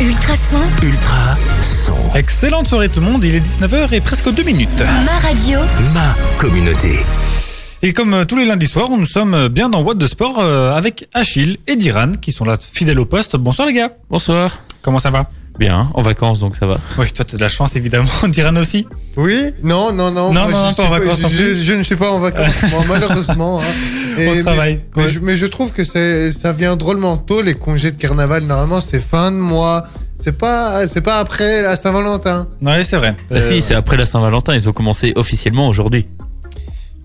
Ultrason, Ultra son. Excellente soirée tout le monde, il est 19h et presque 2 minutes. ma radio, Ma communauté. Et comme euh, tous les lundis soirs, nous sommes euh, bien dans What de Sport euh, avec Achille et Diran qui sont là fidèles au poste. Bonsoir les gars, Bonsoir. comment ça va? Bien, en vacances donc ça va. Oui, toi t'as de la chance évidemment, Diran aussi. Oui, non, non, non. Non, moi, non, je pas en vacances non je, ne suis pas en vacances, moi, malheureusement. hein. Au travail, Mais, ouais. mais je, mais je trouve que ça vient drôlement tôt, les congés de carnaval. Normalement, c'est fin de mois. C'est pas, c'est pas après la Saint-Valentin. Oui, c'est vrai. Bah si, Euh, c'est après la Saint-Valentin, ils ont commencé officiellement aujourd'hui.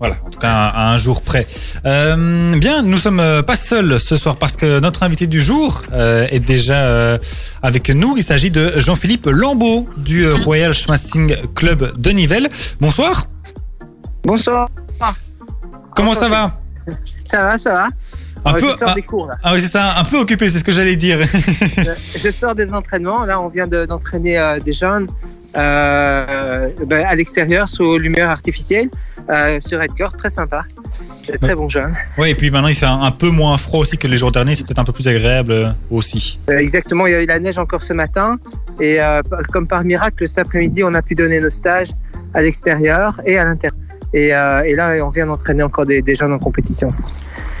Voilà, en tout cas à un jour près. Euh, bien, nous sommes euh, pas seuls ce soir parce que notre invité du jour euh, est déjà euh, avec nous. Il s'agit de Jean-Philippe Lambeau du euh, Royal Schmassing Club de Nivelles. Bonsoir, Bonsoir. comment ça va? Ça va, ça va. Un peu. je sors Ah, des cours là. ah oui, c'est ça, un peu occupé, c'est ce que j'allais dire. Je- je sors des entraînements. Là, on vient de- d'entraîner euh, des jeunes euh, ben, à l'extérieur sous lumière artificielle euh, sur Redcore. Très sympa. Très bons jeunes. Oui, et puis maintenant il fait un, un peu moins froid aussi que les jours derniers, c'est peut-être un peu plus agréable euh, aussi. Euh, exactement. Il y a eu la neige encore ce matin. Et comme par miracle, cet après-midi, on a pu donner nos stages à l'extérieur et à l'intérieur. Et, et là, on vient d'entraîner encore des, des jeunes en compétition.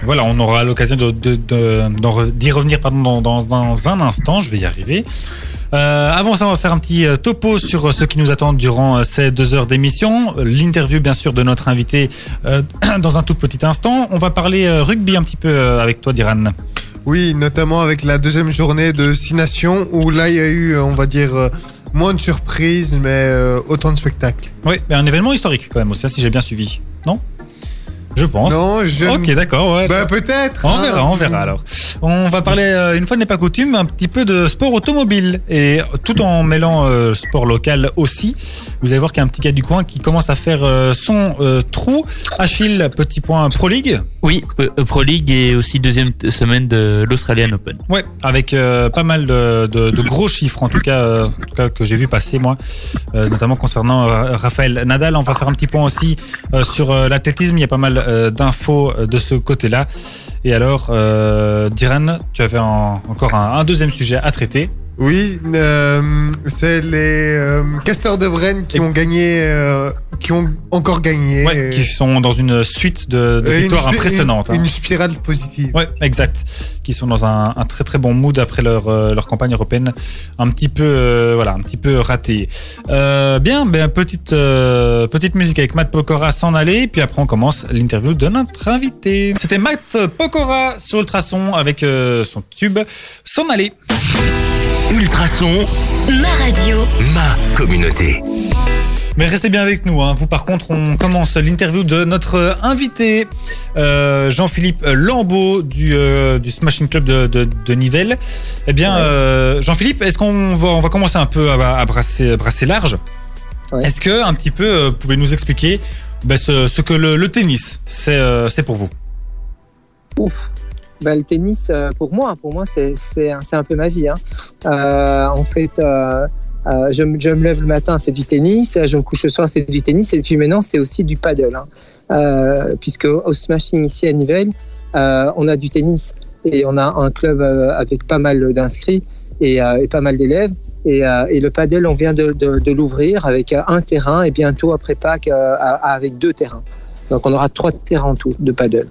Voilà, on aura l'occasion de- de- de- d'en re- d'y revenir pardon, dans, dans- dans un instant, je vais y arriver. Euh, avant ça, on va faire un petit euh, topo sur euh, ce qui nous attend durant ces deux heures d'émission. L'interview, bien sûr, de notre invité euh, dans un tout petit instant. On va parler rugby un petit peu avec toi, Diran. Oui, notamment avec la deuxième journée de Six Nations, où là, il y a eu, on va dire, moins de surprises, mais euh, autant de spectacles. Oui, mais un événement historique quand même aussi, hein, si j'ai bien suivi. Je pense. Non, je. Ok, d'accord, ouais. Bah, peut-être. On hein. verra, on verra alors. On va parler, euh, une fois n'est pas coutume, un petit peu de sport automobile. Et tout en mêlant euh, sport local aussi. Vous allez voir qu'il y a un petit gars du coin qui commence à faire euh, son euh, trou. Achille, petit point Pro League. Oui, Pro League et aussi deuxième semaine de l'Australian Open. Ouais, avec euh, pas mal de, de- de gros chiffres, en tout cas, euh, en tout cas que j'ai vu passer moi, euh, notamment concernant euh, Raphaël Nadal. On va faire un petit point aussi euh, sur euh, l'athlétisme. Il y a pas mal euh, d'infos de ce côté-là. Et alors, euh, Diran, tu avais en- encore un deuxième sujet à traiter. Oui, euh, c'est les euh, casteurs de Brenne qui Et- ont gagné, euh, qui ont encore gagné. Ouais, qui sont dans une suite de, victoires impressionnantes. Une, hein. une spirale positive. Ouais, exact. Qui sont dans un, un très très bon mood après leur, euh, leur campagne européenne, un petit peu voilà, un petit peu ratée. Bien, ben petite petite musique avec Matt Pokora s'en aller, puis après on commence l'interview de notre invité. C'était Matt Pokora sur Ultrason avec son tube s'en aller. Ultrason. ma radio, Ma communauté. Mais restez bien avec nous. Hein. Vous, par contre, on commence l'interview de notre invité, euh, Jean-Philippe Lambeau du, euh, du Smashing Club de, de, de Nivelles. Eh bien, euh, Jean-Philippe, est-ce qu'on va, on va commencer un peu à, à brasser, brasser large Ouais. Est-ce que, un petit peu, vous pouvez nous expliquer ben, ce, ce que le, le tennis, c'est euh, c'est pour vous? Ben, le tennis, euh, pour moi, pour moi, c'est un, peu ma vie. hein. Euh, en fait, euh, je, me- lève le matin, c'est du tennis. Je me couche le soir, c'est du tennis. Et puis maintenant, c'est aussi du paddle. hein. Puisque au Smashing ici à Nivelles, on a du tennis et on a un club avec pas mal d'inscrits et, pas mal d'élèves. Et, le paddle, on vient de, l'ouvrir avec un terrain et bientôt après Pâques avec deux terrains. Donc on aura trois terrains en tout de paddle.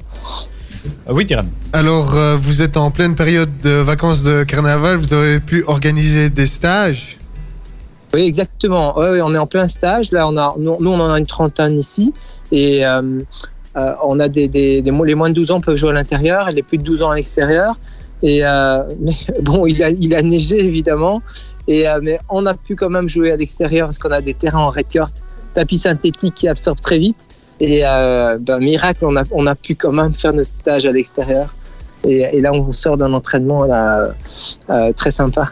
Euh, Oui, Tiran. Alors, euh, vous êtes en pleine période de vacances de carnaval, vous avez pu organiser des stages? Oui, exactement. Ouais, ouais, on est en plein stage. Là, on a, nous, nous, on en a une trentaine ici. Et euh, euh, on a des, des, des mo- les moins de 12 ans peuvent jouer à l'intérieur et les plus de 12 ans à l'extérieur. Et euh, mais bon, il a, il a neigé évidemment. Et, euh, mais on a pu quand même jouer à l'extérieur parce qu'on a des terrains en red court, tapis synthétique qui absorbe très vite. Et euh, ben, miracle, on a, on a pu quand même faire nos stages à l'extérieur. Et, et là, on sort d'un entraînement là, euh, très sympa,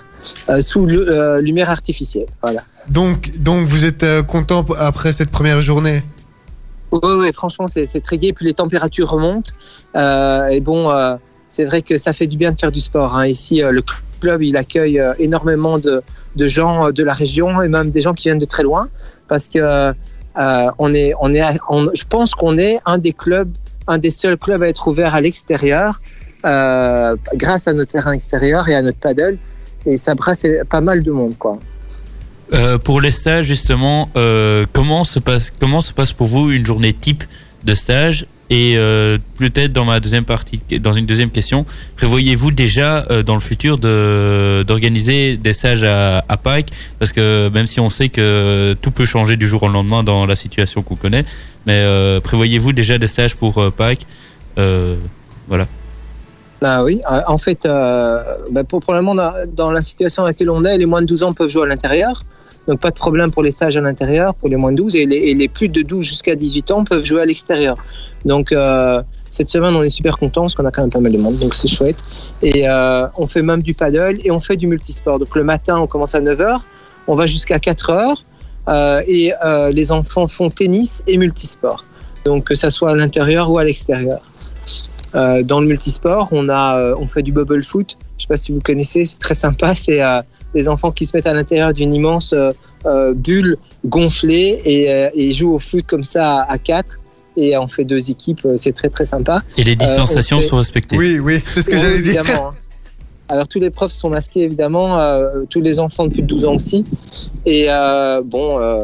euh, sous le- euh, lumière artificielle. Voilà. Donc, donc vous êtes euh, content après cette première journée? Oui, franchement, c'est très gai. Puis les températures remontent. Euh, et bon, euh, c'est vrai que ça fait du bien de faire du sport. hein. Ici, euh, le club, il accueille euh, énormément de, de gens euh, de la région et même des gens qui viennent de très loin. Parce que euh, on est, on est, je pense qu'on est un des clubs, un des seuls clubs à être ouvert à l'extérieur, euh, grâce à nos terrains extérieurs et à notre paddle. et ça brasse pas mal de monde, quoi. Euh, pour les stages, justement, comment, se passe, comment se passe pour vous une journée type de stage Et euh, peut-être dans ma deuxième partie, dans une deuxième question, prévoyez-vous déjà euh, dans le futur d'organiser des stages à, à Pâques? Parce que même si on sait que tout peut changer du jour au lendemain dans la situation qu'on connaît, mais euh, prévoyez-vous déjà des stages pour Pâques? Voilà. Ah oui, en fait, bah, pour, pour le moment, dans- dans la situation dans laquelle on est, les moins de 12 ans peuvent jouer à l'intérieur. Donc pas de problème pour les stages à l'intérieur, pour les moins de 12. Et les, plus de 12 jusqu'à 18 ans peuvent jouer à l'extérieur. Donc euh, cette semaine, on est super contents parce qu'on a quand même pas mal de monde, donc c'est chouette. Et euh, on fait même du paddle et on fait du multisport. Donc le matin, on commence à 9h, on va jusqu'à 4h. euh, et les enfants font tennis et multisport. Donc que ça soit à l'intérieur ou à l'extérieur. Dans le multisport, on a, on fait du bubble foot. Je sais pas si vous connaissez, c'est très sympa. C'est des enfants qui se mettent à l'intérieur d'une immense euh, euh, bulle gonflée et, euh, et jouent au foot comme ça à, à quatre. Et on fait deux équipes. C'est très très sympa. Et les distanciations fait- sont respectées. Oui, oui, c'est ce que Oui, j'allais dire. hein. Alors tous les profs sont masqués évidemment, euh, tous les enfants de plus de 12 ans aussi. Et euh, bon, euh,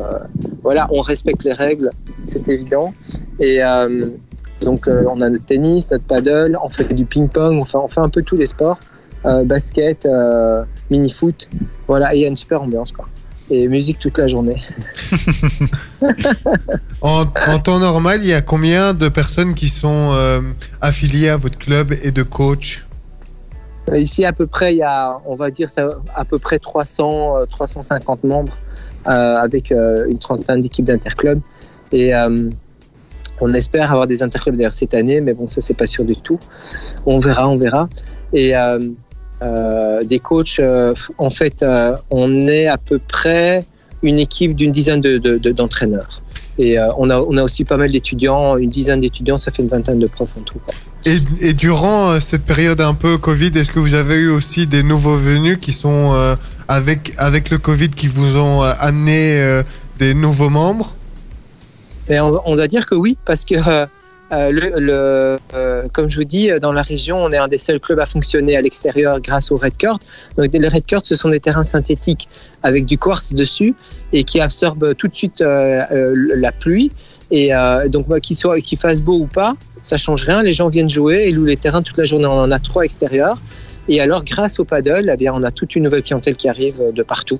voilà, on respecte les règles, c'est évident. Et euh, donc euh, on a notre tennis, notre paddle, on fait du ping-pong, on fait, on fait un peu tous les sports, basket, euh, mini-foot. Voilà, et il y a une super ambiance quoi. Et musique toute la journée. En, en temps normal, il y a combien de personnes qui sont euh, affiliées à votre club et de coach? Euh, Ici, à peu près, il y a, on va dire, à peu près 300, euh, 350 membres euh, avec euh, une trentaine d'équipes d'interclubs. Et euh, on espère avoir des interclubs d'ailleurs cette année, mais bon, ça, c'est pas sûr du tout. On verra, on verra. Et euh, des coachs, euh, en fait, euh, on est à peu près une équipe d'une dizaine de- de- de- d'entraîneurs. Et on, a, on a aussi pas mal d'étudiants, une dizaine d'étudiants, ça fait une vingtaine de profs en tout. quoi. et, et durant cette période un peu Covid, est-ce que vous avez eu aussi des nouveaux venus qui sont avec, avec le Covid qui vous ont amené des nouveaux membres? Et on, on doit dire que oui, parce que, euh, euh, comme je vous dis, euh, dans la région, on est un des seuls clubs à fonctionner à l'extérieur grâce au Red Court. Donc, les Red Court, ce sont des terrains synthétiques avec du quartz dessus et qui absorbent tout de suite la pluie. Et donc, qu'il qu'il fasse beau ou pas, ça change rien. Les gens viennent jouer et louent les terrains toute la journée. On en a trois extérieurs. Et alors, grâce au paddle, eh on a toute une nouvelle clientèle qui arrive de partout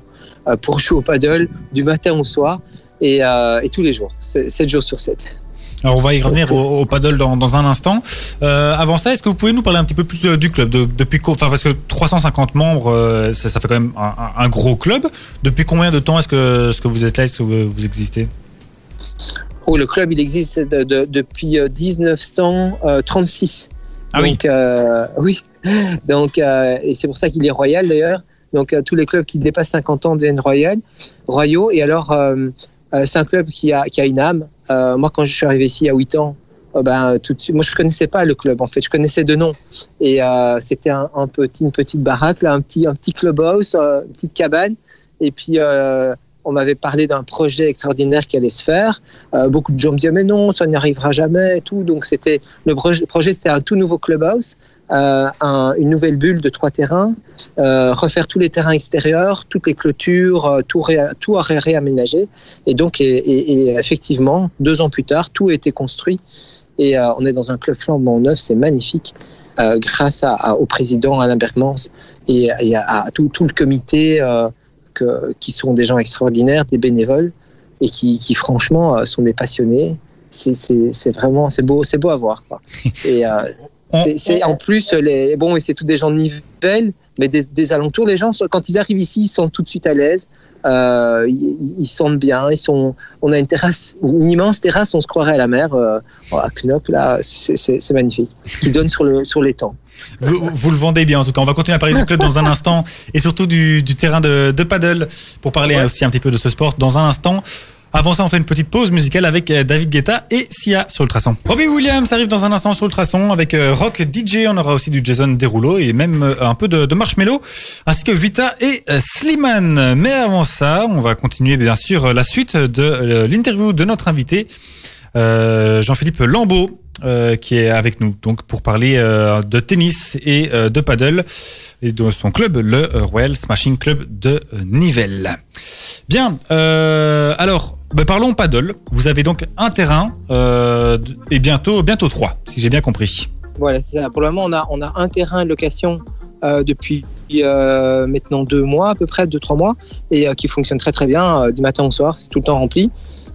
pour jouer au paddle du matin au soir et, et tous les jours, 7 jours sur 7. Alors on va y revenir au, au paddle dans, dans un instant. Euh, avant ça, est-ce que vous pouvez nous parler un petit peu plus de- du club de, Depuis enfin parce que 350 membres, euh, ça, ça fait quand même un, gros club. Depuis combien de temps est-ce que, est-ce que vous êtes là, est-ce que vous, vous existez? Oh, le club, il existe de- de- depuis euh, 1936. Ah oui. Euh, oui. Donc, euh, et c'est pour ça qu'il est royal d'ailleurs. Donc, euh, tous les clubs qui dépassent 50 ans deviennent royal, royaux. Et alors, euh, euh, c'est un club qui a, qui a une âme. Euh, moi, quand je suis arrivé ici à 8 ans, euh, ben, tout de suite, moi, je connaissais pas le club. En fait, je connaissais de nom. Et euh, c'était un, petit, une petite baraque, là, un petit, un petit clubhouse, une petite cabane. Et puis, on m'avait parlé d'un projet extraordinaire qui allait se faire. Beaucoup de gens me disaient mais non, ça n'y arrivera jamais tout. Donc le projet, c'était un tout nouveau clubhouse, euh, un- une nouvelle bulle de trois terrains, euh, refaire tous les terrains extérieurs, toutes les clôtures, euh, tout, ré, tout à. Et donc et, et- et effectivement, deux ans plus tard, tout a été construit et euh, on est dans un club flambant neuf, c'est magnifique. euh, grâce à, à- au président Alain Bergmans et, à, tout, tout le comité euh, que- qui sont des gens extraordinaires, des bénévoles et qui, qui franchement sont des passionnés. C'est- vraiment c'est beau, c'est beau à voir. Quoi. Et euh, c'est- en plus les bon et c'est tous des gens de Nivelles, mais des, des alentours. Les gens quand ils arrivent ici, ils sont tout de suite à l'aise. Euh, ils, ils sentent bien. Ils sont. On a une terrasse, une immense terrasse. On se croirait à la mer euh, à Knock là. C'est magnifique. Qui donne sur le sur l'étang. vous, vous le vendez bien en tout cas. On va continuer à parler du club dans un instant et surtout du, du terrain de, de paddle pour parler aussi un petit peu de ce sport dans un instant. Avant ça, on fait une petite pause musicale avec euh, David Guetta et Sia sur Ultrason. Robbie Williams arrive dans un instant sur Ultrason avec euh, Rock DJ. On aura aussi du Jason Derulo et même euh, un peu de, Marshmello, ainsi que Vita et Slimane. Mais avant ça, on va continuer bien sûr la suite de l'interview de notre invité. Jean-Philippe Lambeau euh, qui est avec nous donc pour parler euh, de tennis et euh, de paddle et de son club, le Royal Smashing Club de Nivelles. Bien, alors bah, parlons paddle. Vous avez donc un terrain et bientôt bientôt trois, si j'ai bien compris. Voilà. Pour le moment, on a, on a un terrain de location depuis maintenant deux mois, à peu près, deux, trois mois, et qui fonctionne très très bien, du matin au soir, c'est tout le temps rempli.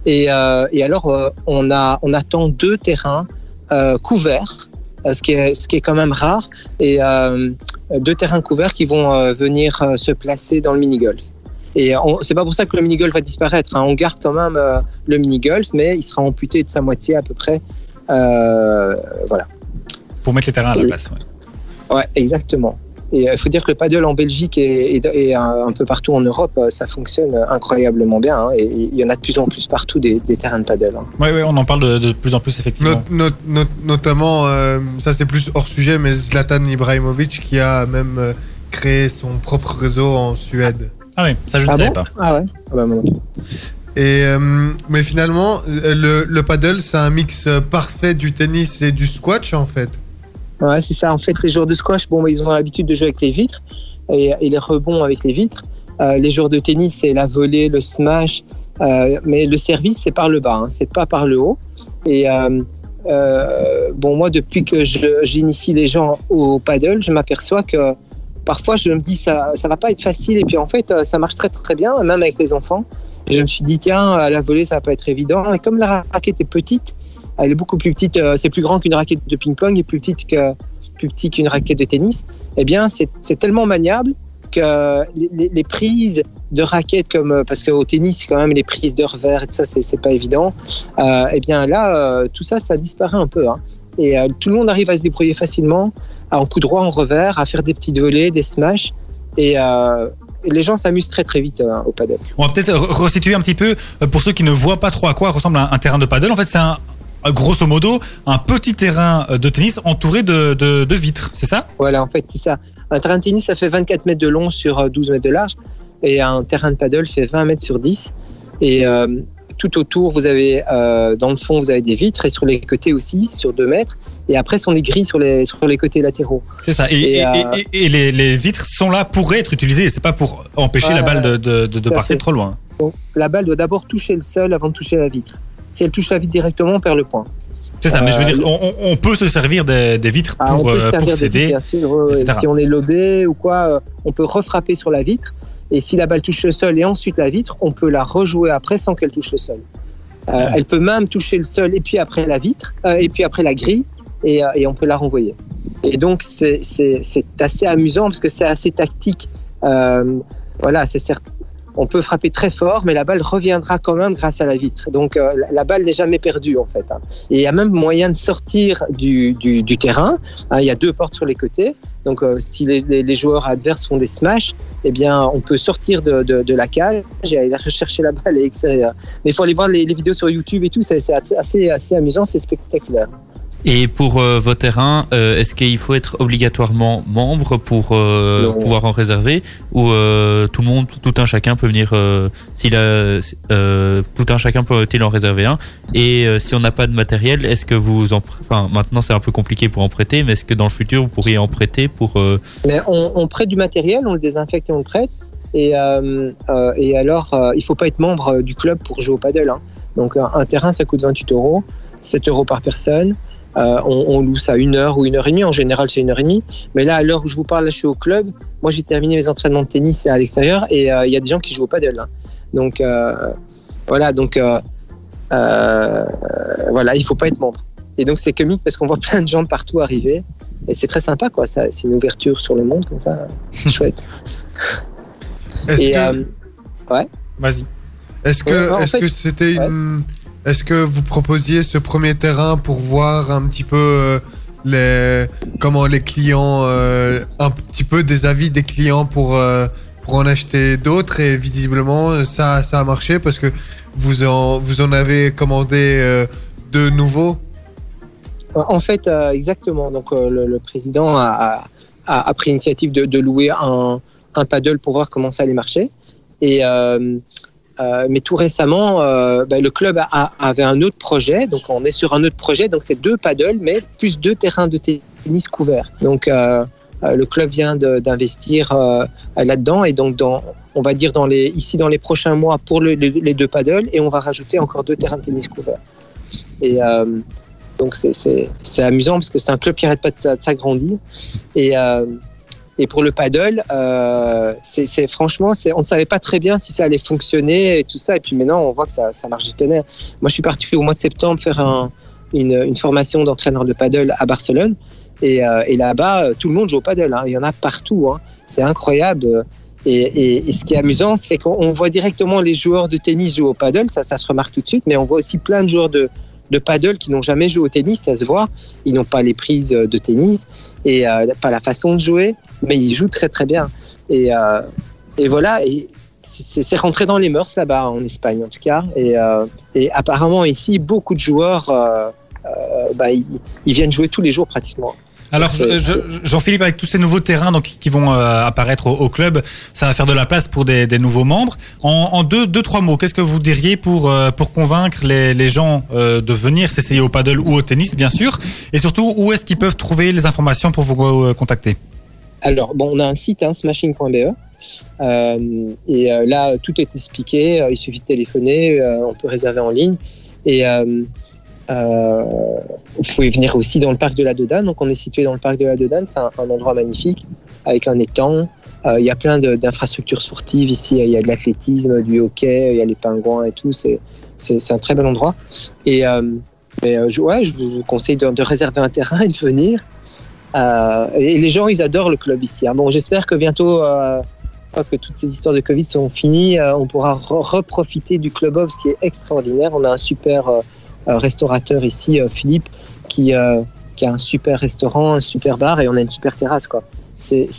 Et, et alors, on, a, on attend deux terrains couverts, euh, ce, qui est, ce qui est quand même rare, et euh, deux terrains couverts qui vont euh, venir euh, se placer dans le mini-golf. Et c'est pas pour ça que le mini-golf va disparaître. hein. On garde quand même euh, le mini-golf, mais il sera amputé de sa moitié à peu près. Euh, voilà. Pour mettre les terrains à la place. ouais. Ouais, exactement. Et il faut dire que le paddle en Belgique et, et- et un, un peu partout en Europe, euh, ça fonctionne incroyablement bien. hein. et il y en a de plus en plus partout des, des terrains de paddle. hein. Ouais, on en parle de, de plus en plus effectivement. Not- not- not- notamment, euh, ça c'est plus hors sujet, mais Zlatan Ibrahimovic qui a même euh, créé son propre réseau en Suède. Ah oui, ça je ne Ah savais bon pas. Ah ouais ah bah, plus. Et, euh, mais finalement, euh, le, le paddle, c'est un mix euh, parfait du tennis et du squash en fait. Ouais, c'est ça. En fait, les joueurs de squash, bon, ils ont l'habitude de jouer avec les vitres et, les rebonds avec les vitres. Euh, les joueurs de tennis, c'est la volée, le smash, euh, mais le service, c'est par le bas, hein, c'est pas par le haut. Et euh, bon, moi, depuis que j'initie les gens au paddle, je m'aperçois que parfois, je me dis ça, ça va pas être facile. Et puis, en fait, ça marche très très bien, même avec les enfants. Je me suis dit tiens, la volée, ça va pas être évident. Et comme la raquette est petite, elle est beaucoup plus petite. euh, c'est plus grand qu'une raquette de ping-pong et plus petite que plus petit qu'une raquette de tennis. Eh bien, c'est tellement maniable que les, prises de raquettes comme euh, parce qu'au tennis quand même les prises de revers et tout ça c'est pas évident. Euh, eh bien là, euh, tout ça, ça disparaît un peu. hein. Et tout le monde arrive à se débrouiller facilement, à en coup droit, en revers, à faire des petites volées, des smashs. Et, les gens s'amusent très très vite au paddle. On va peut-être re- restituer un petit peu pour ceux qui ne voient pas trop à quoi ressemble un, un terrain de paddle. En fait, c'est un grosso modo un petit terrain euh, de tennis entouré de, de- de vitres, c'est ça? Voilà, en fait, c'est ça. Un terrain de tennis, ça fait 24 mètres de long sur euh, 12 mètres de large. Et un terrain de paddle fait 20 mètres sur 10. Et euh, tout autour, vous avez, euh, dans le fond, vous avez des vitres et sur les côtés aussi, sur 2 mètres. Et après, sont des grilles sur les, sur les côtés latéraux. C'est ça. Et, Et, et- euh, et- et les, les vitres sont là pour être utilisées. C'est pas pour empêcher la balle de, de, de- partir trop loin. Donc, la balle doit d'abord toucher le sol avant de toucher la vitre. Si elle touche la vitre directement, on perd le point. C'est ça. mais je veux Euh, dire, on, peut se servir des, des vitres Ah, pour, on peut se euh, pour servir des vitres, bien sûr. etc. Si on est lobé ou quoi, euh, on peut refrapper sur la vitre. Et si la balle touche le sol et ensuite la vitre, on peut la rejouer après sans qu'elle touche le sol. Euh. Elle peut même toucher le sol et puis après la vitre, euh, et puis après la grille, et, euh, et on peut la renvoyer. Et donc c'est assez amusant parce que c'est assez tactique. Voilà, c'est certes. On peut frapper très fort, mais la balle reviendra quand même grâce à la vitre. Donc euh, la, balle n'est jamais perdue en fait. hein. Et il y a même moyen de sortir du, terrain. Hein, il y a deux portes sur les côtés. Donc, euh, si les, joueurs adverses font des smashs, eh bien, on peut sortir de, la cage et aller rechercher la balle à l'extérieur. Mais il faut aller voir les, vidéos sur YouTube et tout. C'est assez amusant, c'est spectaculaire. Et pour euh, vos terrains, euh, est-ce qu'il faut être obligatoirement membre pour euh, pouvoir en réserver ou tout le monde, tout un chacun peut venir s'il a tout un chacun peut-il en réserver un? Et si on n'a pas de matériel, est-ce que vous en enfin maintenant c'est un peu compliqué pour en prêter, mais est-ce que dans le futur vous pourriez en prêter pour Mais on, on prête du matériel, on le désinfecte et on le prête. Et, et alors, il faut pas être membre du club pour jouer au paddle. hein. Donc, un, un terrain, ça coûte 28 euros, 7 euros par personne. Euh, on, on loue ça une heure ou une heure et demie. En général, c'est une heure et demie. Mais là, à l'heure où je vous parle, là, je suis au club. Moi, j'ai terminé mes entraînements de tennis à l'extérieur et euh, il y a des gens qui jouent au paddle. hein. Donc, euh, voilà. Donc, voilà, il faut pas être membre. Et donc, c'est comique parce qu'on voit plein de gens de partout arriver. Et c'est très sympa, quoi. C'est une ouverture sur le monde, comme ça. Chouette. Est-ce Et, que, euh, Vas-y. est-ce que, ouais, en fait- c'était ouais. Est-ce que vous proposiez ce premier terrain pour voir un petit peu euh, les, comment les clients, euh, un petit peu des avis des clients pour, euh, pour en acheter d'autres et visiblement ça, ça a marché parce que vous en, vous en avez commandé de nouveaux? En fait, exactement. Donc, le, président a, pris l'initiative de, louer un, un paddle pour voir comment ça allait marcher. Et, Euh, mais tout récemment, euh, bah, le club avait un autre projet. Donc, on est sur un autre projet. Donc, c'est deux paddles, mais plus deux terrains de tennis couverts. Donc, euh, le club vient d'investir là-dedans. Et donc, dans, on va dire dans les, ici dans les prochains mois pour le- le- les deux paddles. Et on va rajouter encore deux terrains de tennis couverts. Et donc, c'est- amusant parce que c'est un club qui n'arrête pas de de s'agrandir. Et. Et pour le paddle, euh, c'est franchement, on ne savait pas très bien si ça allait fonctionner et tout ça. Et puis maintenant, on voit que ça, ça marche du tonnerre. Moi, je suis parti au mois de septembre faire un- une, formation d'entraîneur de paddle à Barcelone. Et, euh, là-bas, euh, tout le monde joue au paddle. hein. Il y en a partout. hein. C'est incroyable. Et, ce qui est amusant, c'est qu'on on voit directement les joueurs de tennis jouer au paddle. Ça, ça se remarque tout de suite. Mais on voit aussi plein de joueurs de, paddle qui n'ont jamais joué au tennis. Ça se voit. Ils n'ont pas les prises de tennis et pas la façon de jouer mais il joue très très bien. Et, euh, et voilà, et c'est rentré dans les mœurs là-bas en Espagne en tout cas. Et, euh, et apparemment ici, beaucoup de joueurs, euh, bah, ils, ils viennent jouer tous les jours pratiquement. Alors, Jean-Philippe, avec tous ces nouveaux terrains donc, qui vont euh, apparaître au, au club, ça va faire de la place pour des, des nouveaux membres. En, en deux, deux, trois mots, qu'est-ce que vous diriez pour, euh, pour convaincre les, les gens euh, de venir s'essayer au paddle ou au tennis, bien sûr? Et surtout, où est-ce qu'ils peuvent trouver les informations pour vous contacter? Alors, bon, on a un site, hein, smashing.be. Euh, et euh, là, tout est expliqué. Euh, il suffit de téléphoner. on peut réserver en ligne. Et vous pouvez venir aussi dans le parc de la Dodane. Donc, on est situé dans le parc de la Dodane. C'est un, endroit magnifique avec un étang. Il y a plein d'infrastructures sportives ici. Il y a de l'athlétisme, du hockey, il y a les pingouins et tout. C'est un très bel endroit. Et mais, ouais, je vous conseille de réserver un terrain et de venir. Euh, et les gens, ils adorent le club ici. hein. Bon, j'espère que bientôt, euh, que toutes ces histoires de Covid sont finies, euh, on pourra re- reprofiter du club Hobbs qui est extraordinaire. On a un super euh, restaurateur ici, Philippe, qui, a un super restaurant, un super bar et on a une super terrasse. C'est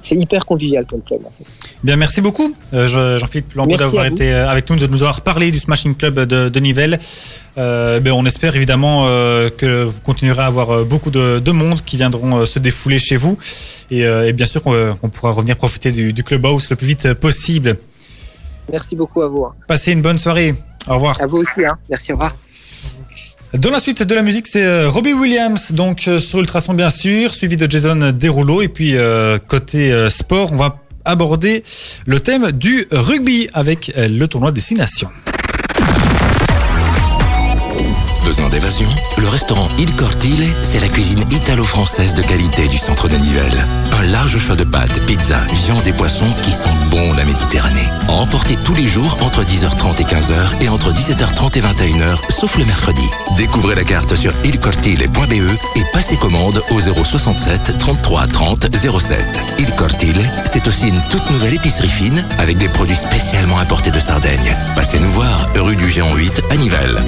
c'est hyper convivial comme club. en fait. Bien, merci beaucoup, euh, Je- Jean-Philippe Lambeau, d'avoir été euh, avec nous, de nous avoir parlé du Smashing Club de, de Nivelles. Euh, ben, on espère évidemment euh, que vous continuerez à avoir beaucoup de, de monde qui viendront se défouler chez vous. Et, et bien sûr qu'on on pourra revenir profiter du, du Clubhouse le plus vite possible. Merci beaucoup à vous. hein. Passez une bonne soirée. Au revoir. À vous aussi. hein. Merci, au revoir. Dans la suite de la musique, c'est euh, Robbie Williams, donc euh, sur Ultrason bien sûr, suivi de Jason Derulo. Et puis euh, côté sport, on va aborder le thème du rugby avec le tournoi Destination. D'évasion Le restaurant Il Cortile, c'est la cuisine italo-française de qualité du centre de Nivelles. Un large choix de pâtes, pizzas, viandes et poissons qui sentent bon la Méditerranée. À emporter tous les jours entre 10h30 et 15h et entre 17h30 et 21h, sauf le mercredi. Découvrez la carte sur ilcortile.be et passez commande au 067 33 30 07. Il Cortile, c'est aussi une toute nouvelle épicerie fine avec des produits spécialement importés de Sardaigne. Passez nous voir, rue du Géant 8 à Nivelles.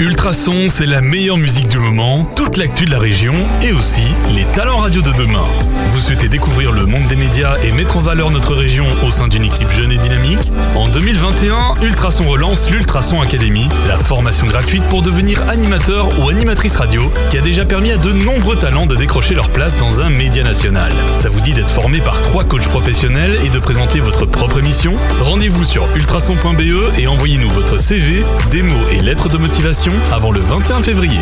Ultrason, c'est la meilleure musique du moment, toute l'actu de la région et aussi les talents radio de demain. Vous souhaitez découvrir le monde des médias et mettre en valeur notre région au sein d'une équipe jeune et dynamique? En 2021, Ultrason relance l'Ultrason Academy, la formation gratuite pour devenir animateur ou animatrice radio qui a déjà permis à de nombreux talents de décrocher leur place dans un média national. Ça vous dit d'être formé par trois coachs professionnels et de présenter votre propre émission? Rendez-vous sur ultrason.be et envoyez-nous votre CV, démo et lettres de motivation avant le 21 février.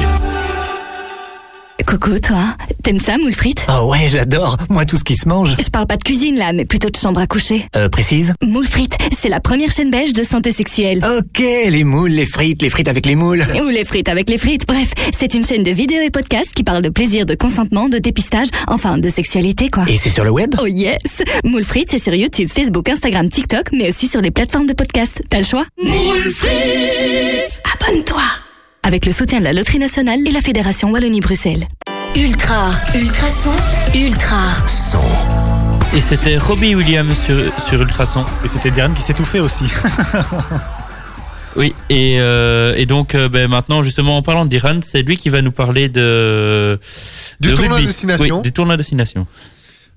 Coucou, toi. T'aimes ça, moule frites? Ah ouais, j'adore. Moi, tout ce qui se mange. Je parle pas de cuisine là, mais plutôt de chambre à coucher. Euh, précise? Moule frites, c'est la première chaîne belge de santé sexuelle. Ok, les moules, les frites, les frites avec les moules. Ou les frites avec les frites, bref, c'est une chaîne de vidéos et podcasts qui parle de plaisir, de consentement, de dépistage, enfin de sexualité quoi. Et c'est sur le web? Oh yes Moule frites, c'est sur YouTube, Facebook, Instagram, TikTok, mais aussi sur les plateformes de podcast. T'as le choix? Moule frites Abonne-toi Avec le soutien de la Loterie Nationale et la Fédération Wallonie-Bruxelles. Ultra, ultrason, ultra. Son. Et c'était Robbie Williams sur, sur Ultrason. Et c'était Diane qui s'étouffait aussi. Oui, et, euh, et donc euh, ben, maintenant, justement, en parlant d'Iran, c'est lui qui va nous parler de. Du de tournoi rugby. destination. Oui, du tournoi destination.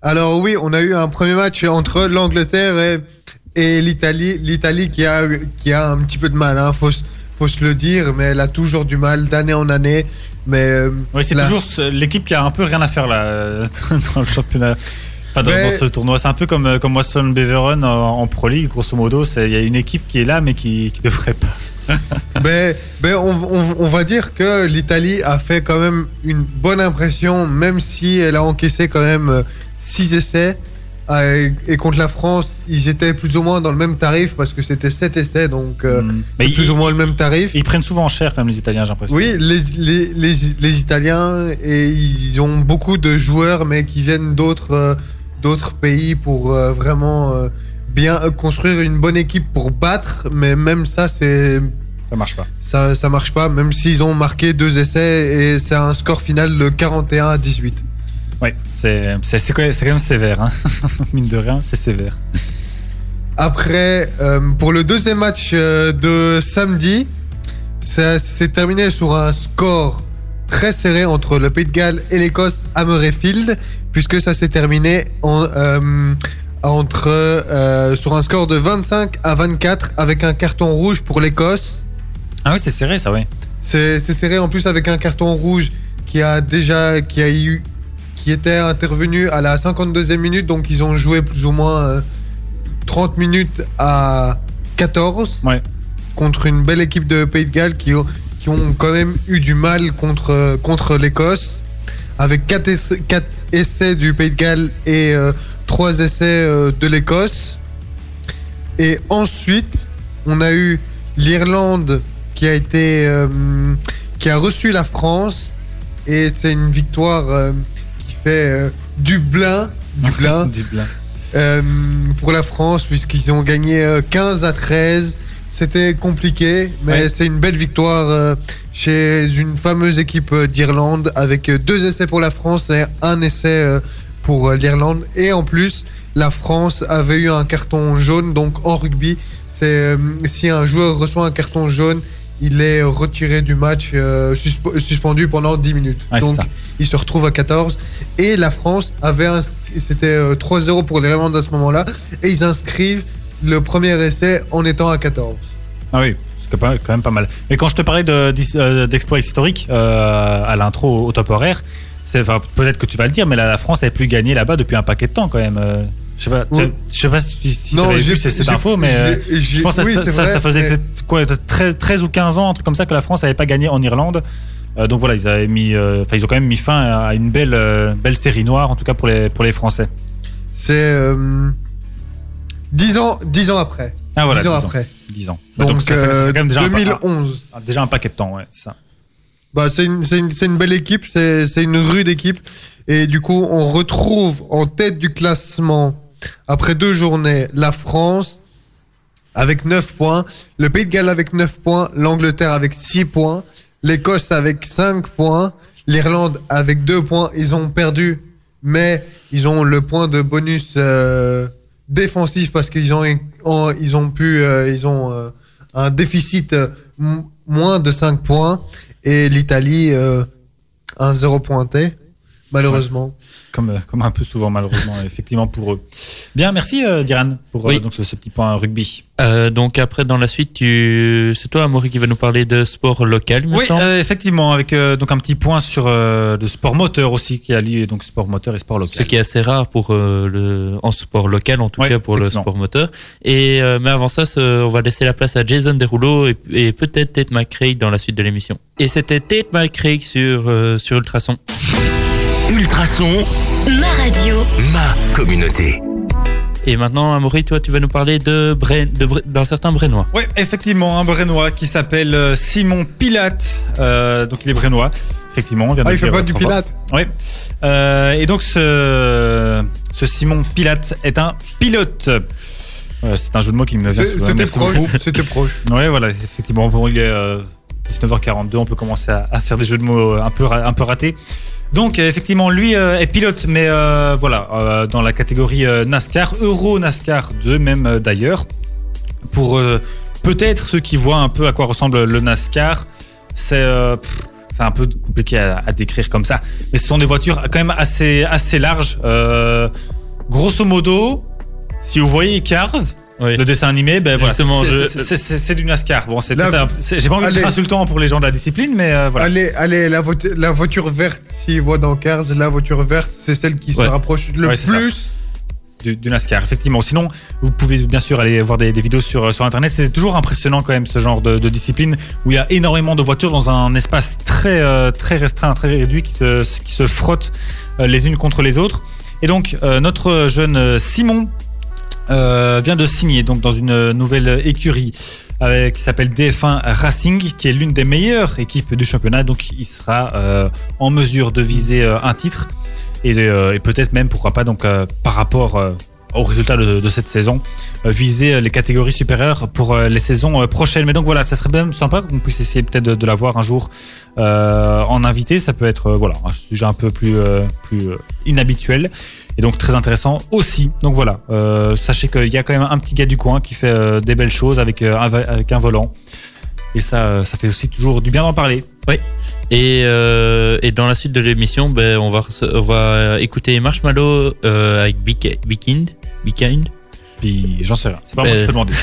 Alors oui, on a eu un premier match entre l'Angleterre et, et l'Italie. L'Italie qui a, qui a un petit peu de mal, hein, faut, faut se le dire, mais elle a toujours du mal d'année en année. Mais euh, Oui, c'est toujours l'équipe qui a un peu rien à faire là euh, dans le championnat. Enfin, dans, Mais- dans ce tournoi, c'est un peu comme, euh, comme Wasson Beveren en, en Pro League, grosso modo. c'est- Il y a une équipe qui est là, mais qui ne devrait pas. Mais, mais on, on- on va dire que l'Italie a fait quand même une bonne impression, même si elle a encaissé quand même 6 essais. Euh, Et contre la France, ils étaient plus ou moins dans le même tarif parce que c'était 7 essais, donc euh, Mm. Mais plus ils- ou moins le même tarif. Ils prennent souvent cher, comme les Italiens, j'ai l'impression. Oui, les, les, les, les Italiens, et ils ont beaucoup de joueurs, mais qui viennent d'autres euh, d'autres pays pour euh, vraiment bien construire une bonne équipe pour battre. Mais même ça, c'est Ça marche pas. ça, ça marche pas, même s'ils ont marqué deux essais et c'est un score final de 41 à 18. Oui, c'est quand, même- sévère. Hein. Mine de rien, c'est sévère. Après, euh, pour le deuxième match euh, de samedi, ça s'est terminé sur un score très serré entre le Pays de Galles et l'Écosse à Murrayfield, puisque ça s'est terminé en, euh, entre, sur un score de 25 à 24 avec un carton rouge pour l'Écosse. Ah oui, c'est serré, ça, oui. C'est c'est serré en plus avec un carton rouge qui a déjà qui a eu qui était intervenu à la 52e minute. Donc ils ont joué plus ou moins euh, 30 minutes à 14 Ouais. contre une belle équipe de Pays de Galles qui ont, qui ont quand même eu du mal contre euh, contre l'Écosse. Avec 4 essais, quatre essais du Pays de Galles et 3 essais euh, de l'Écosse. Et ensuite on a eu l'Irlande qui a été euh, qui a reçu la France. Et c'est une victoire euh, fait euh, Dublin Dublin Dublin. euh, pour la France puisqu'ils ont gagné euh, 15 à 13 c'était compliqué mais Ouais. c'est une belle victoire euh, chez une fameuse équipe euh, d'Irlande avec euh, deux essais pour la France et un essai euh, pour euh, l'Irlande et en plus la France avait eu un carton jaune donc en rugby c'est euh, si un joueur reçoit un carton jaune il est retiré du match euh, suspe- suspendu pendant 10 minutes. Ouais, donc il se retrouve à 14 et la France avait c'était euh, 3-0 pour l'Irlande à ce moment-là. Et ils inscrivent le premier essai en étant à 14 Ah oui, c'est quand même- pas mal. Mais quand je te parlais de- euh, d'exploits historiques euh, à l'intro au top horaire, c'est enfin, peut-être que tu vas le dire, mais la, la France n'avait plus gagné là-bas depuis un paquet de temps quand même. Euh. Je sais pas, Oui. tu- je sais pas si tu si avais j'ai- vu cette info, mais euh, je pense que oui, ça, ça- vrai, ça faisait mais- quoi, 13, 13 ou 15 ans, un truc comme ça, que la France n'avait pas gagné en Irlande. Euh, donc voilà, ils avaient mis, euh, ils ont quand même mis fin à une belle, euh, belle série noire, en tout cas pour les, pour les Français. c'est euh, 10 ans 10 ans après Ah voilà, 10 ans 10 ans. après 10 ans. donc, ça fait- ça fait euh, quand même déjà un pa- 2011 un- déjà un paquet de temps, ouais, c'est ça. Bah, c'est une, une, une belle équipe, c'est une rude équipe. Et du coup, on retrouve en tête du classement, après deux journées, la France avec 9 points, le Pays de Galles avec 9 points, l'Angleterre avec 6 points, l'Écosse avec 5 points, l'Irlande avec 2 points. Ils ont perdu, mais ils ont le point de bonus euh, défensif parce qu'ils ont, ils ont pu, euh, ils ont euh, un déficit moins de 5 points. Et l'Italie un 0 pointé, malheureusement. Comme, euh, comme un peu souvent, malheureusement, effectivement, pour eux. Bien, merci, euh, Diran, pour euh, donc, ce, ce petit point rugby. Euh, donc après, dans la suite, tu... c'est toi, Amaury, qui va nous parler de sport local, me Oui, effectivement, avec donc un petit point sur le sport moteur aussi, qui a lié donc sport moteur et sport local. Ce qui est assez rare pour le en sport local, en tout Ouais, cas pour le sport moteur. Et mais avant ça, on va laisser la place à Jason Derulo et, et peut-être Tate McCraig dans la suite de l'émission. Et c'était Tate McCraig sur sur Ultrason. Ultrason, Ma radio. ma communauté. Et maintenant, Amaury, toi, tu vas nous parler de Bren- de Bre- d'un certain Brennois. Oui, effectivement, un Brennois qui s'appelle euh, Simon Pilate. Euh, donc il est Brennois. Effectivement, on vient de Ah, il fait pas du pilate Oui. Euh, et donc ce, ce Simon Pilate est un pilote. C'est un jeu de mots qui me vient. C'était proche, c'était proche. Ouais, voilà, effectivement. Bon, il est euh, 19h42, on peut commencer à, à faire des jeux de mots un peu, un peu ratés. Donc, euh, effectivement, lui euh, est pilote, mais euh, voilà, dans la catégorie NASCAR, Euro NASCAR 2 même d'ailleurs. Pour peut-être ceux qui voient un peu à quoi ressemble le NASCAR, c'est un peu compliqué à, décrire comme ça. Mais ce sont des voitures quand même assez, larges. Grosso modo, si vous voyez Cars, Oui. le dessin animé, ben voilà, c'est- du NASCAR. Bon, c'est j'ai pas envie Allez. d'être insultant pour les gens de la discipline, mais euh, voilà. Allez, allez, la, voiture- la voiture verte, s'ils voient dans Cars, la voiture verte, c'est celle qui Ouais. se rapproche le Ouais, plus du, du NASCAR, effectivement. Sinon, vous pouvez bien sûr aller voir des, des vidéos sur, sur Internet. C'est toujours impressionnant quand même ce genre de, de discipline où il y a énormément de voitures dans un espace très, euh, très restreint, très réduit qui se, qui se frottent euh, les unes contre les autres. Et donc, euh, notre jeune Simon euh, vient de signer donc dans une nouvelle écurie qui s'appelle DF1 Racing, qui est l'une des meilleures équipes du championnat. Donc, il sera euh, en mesure de viser euh, un titre et, et peut-être même, pourquoi pas, donc par rapport euh, au résultat de, cette saison, euh, viser les catégories supérieures pour euh, les saisons euh, prochaines. Mais donc voilà, ça serait même sympa qu'on puisse essayer peut-être de, de l'avoir un jour euh, en invité. Ça peut être euh, voilà un sujet un peu plus euh, plus euh, inhabituel et donc très intéressant aussi. Donc voilà, euh, sachez qu'il y a quand même un petit gars du coin qui fait euh, des belles choses avec euh, avec un volant. Et ça, euh, ça fait aussi toujours du bien d'en parler. Et, euh, et dans la suite de l'émission, ben, on, va, on va écouter Marshmallow euh, avec Beak- Beakind. Puis j'en sais rien. C'est pas moi qui Euh, te demander.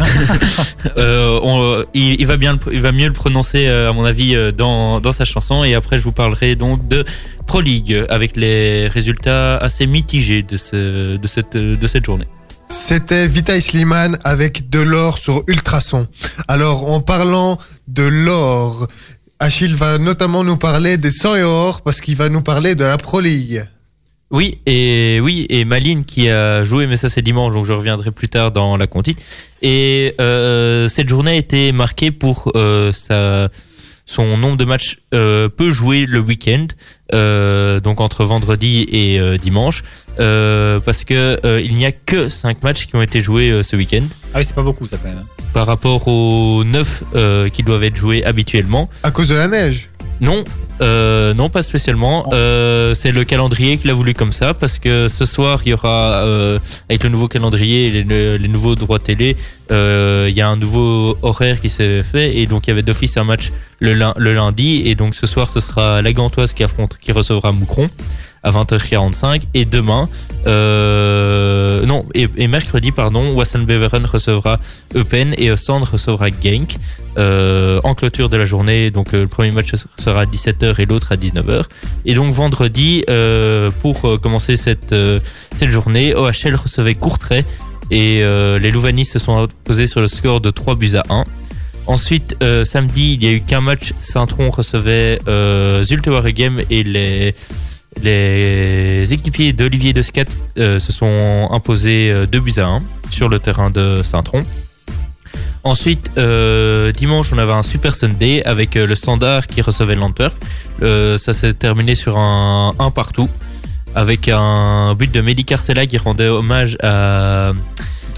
Euh, on- il, il va bien, le- il va mieux le prononcer euh, à mon avis euh, dans, dans sa chanson. Et après, je vous parlerai donc de Pro League avec les résultats assez mitigés de, ce, de, cette, de cette journée. C'était Vitaly Sliman avec de l'or sur Ultrason. Alors, en parlant de l'or, Achille va notamment nous parler des 100 et or parce qu'il va nous parler de la Pro League. Oui, et oui, et Maline qui a joué, mais ça c'est dimanche, donc je reviendrai plus tard dans la comptite. Et euh, cette journée a été marquée pour euh, sa, son nombre de matchs euh, peu joués le week-end, euh, donc entre vendredi et euh, dimanche, euh, parce que euh, il n'y a que 5 matchs qui ont été joués euh, ce week-end Ah oui, c'est pas beaucoup ça quand même. par rapport aux 9 euh, qui doivent être joués habituellement. À cause de la neige. Non, euh, non pas spécialement. Euh, c'est le calendrier qu'il a voulu comme ça parce que ce soir il y aura euh, avec le nouveau calendrier et les, les nouveaux droits télé, euh, il y a un nouveau horaire qui s'est fait et donc il y avait d'office un match le, le lundi et donc ce soir ce sera la Gantoise qui affronte qui recevra Moucron à 20h45 et demain euh, non et, mercredi pardon Wasson Beveren recevra Eupen et Sand recevra Genk euh, en clôture de la journée. Donc euh, le premier match sera à 17h et l'autre à 19h. Et donc vendredi, pour commencer cette, cette journée, OHL recevait Courtrai et les Louvanistes se sont posés sur le score de 3 buts à 1. Ensuite, samedi, il y a eu qu'un match. Saint-Tron recevait euh, Zulte et les, les équipiers d'Olivier Descat euh, se sont imposés 2 buts à 1 sur le terrain de Saint-Tron. Ensuite, euh, dimanche, on avait un Super Sunday avec euh, le Standard qui recevait l'Antwerp. Euh, ça s'est terminé sur un 1 partout avec un but de Mehdi Carcella qui rendait hommage à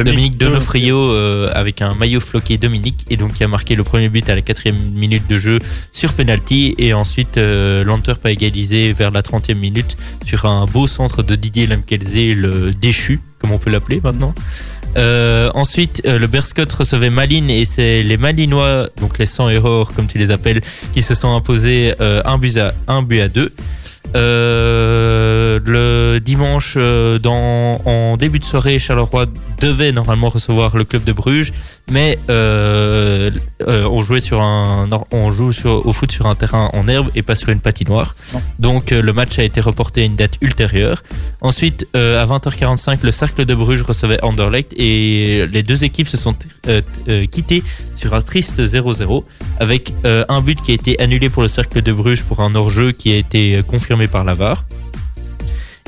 Dominique Donofrio. Euh, avec un maillot floqué Dominique et donc qui a marqué le premier but à la quatrième minute de jeu sur penalty. Et ensuite euh, l'Antwerp a égalisé vers la 30e minute sur un beau centre de Didier Lamkelze le déchu comme on peut l'appeler maintenant. Euh, ensuite, euh, le Berscott recevait Malines et c'est les Malinois, donc les 100 erreurs comme tu les appelles, qui se sont imposés euh, un but à un but à deux. Euh, le dimanche, euh, en début de soirée, Charleroi devait normalement recevoir le club de Bruges, mais euh, euh, on jouait sur un, on joue sur, au foot sur un terrain en herbe et pas sur une patinoire. Non. Donc euh, le match a été reporté à une date ultérieure. Ensuite, à 20h45, le cercle de Bruges recevait Anderlecht et les deux équipes se sont quittées sur un triste 0-0 avec un but qui a été annulé pour le cercle de Bruges pour un hors-jeu qui a été confirmé par la VAR.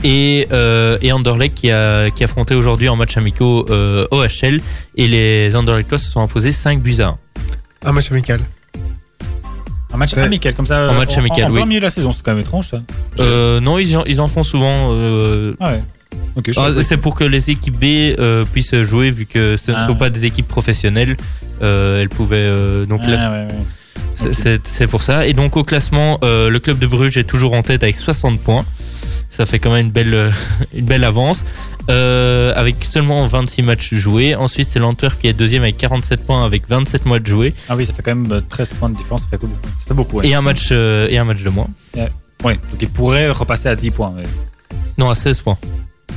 Et, euh, et Anderlecht qui a, qui affrontait aujourd'hui en match amicaux euh, OHL et les Anderlechtois se sont imposés 5 buts à 1. Un match amical. Un match Ouais. amical comme ça. Un match en- amical, en, en oui. milieu de la saison, c'est quand même étrange ça. Euh, non, ils en, ils en font souvent. euh, Ah ouais. Ah, c'est pour que les équipes B euh, puissent jouer vu que ce ne Ah, sont ouais. pas des équipes professionnelles. Euh, elles pouvaient euh, donc Ah, là, ouais, ouais. C'est- Ok. C'est c'est pour ça. Et donc au classement, euh, le club de Bruges est toujours en tête avec 60 points. Ça fait quand même une belle, euh, une belle avance. Euh, avec seulement 26 matchs joués. Ensuite, c'est l'Antwerp qui est deuxième avec 47 points avec 27 mois de joués. Ah oui, ça fait quand même euh, 13 points de différence, ça fait, ça fait beaucoup. Ouais. Et, un match, euh, et un match de moins. Ouais, donc il pourrait repasser à 10 points. Non, à 16 points.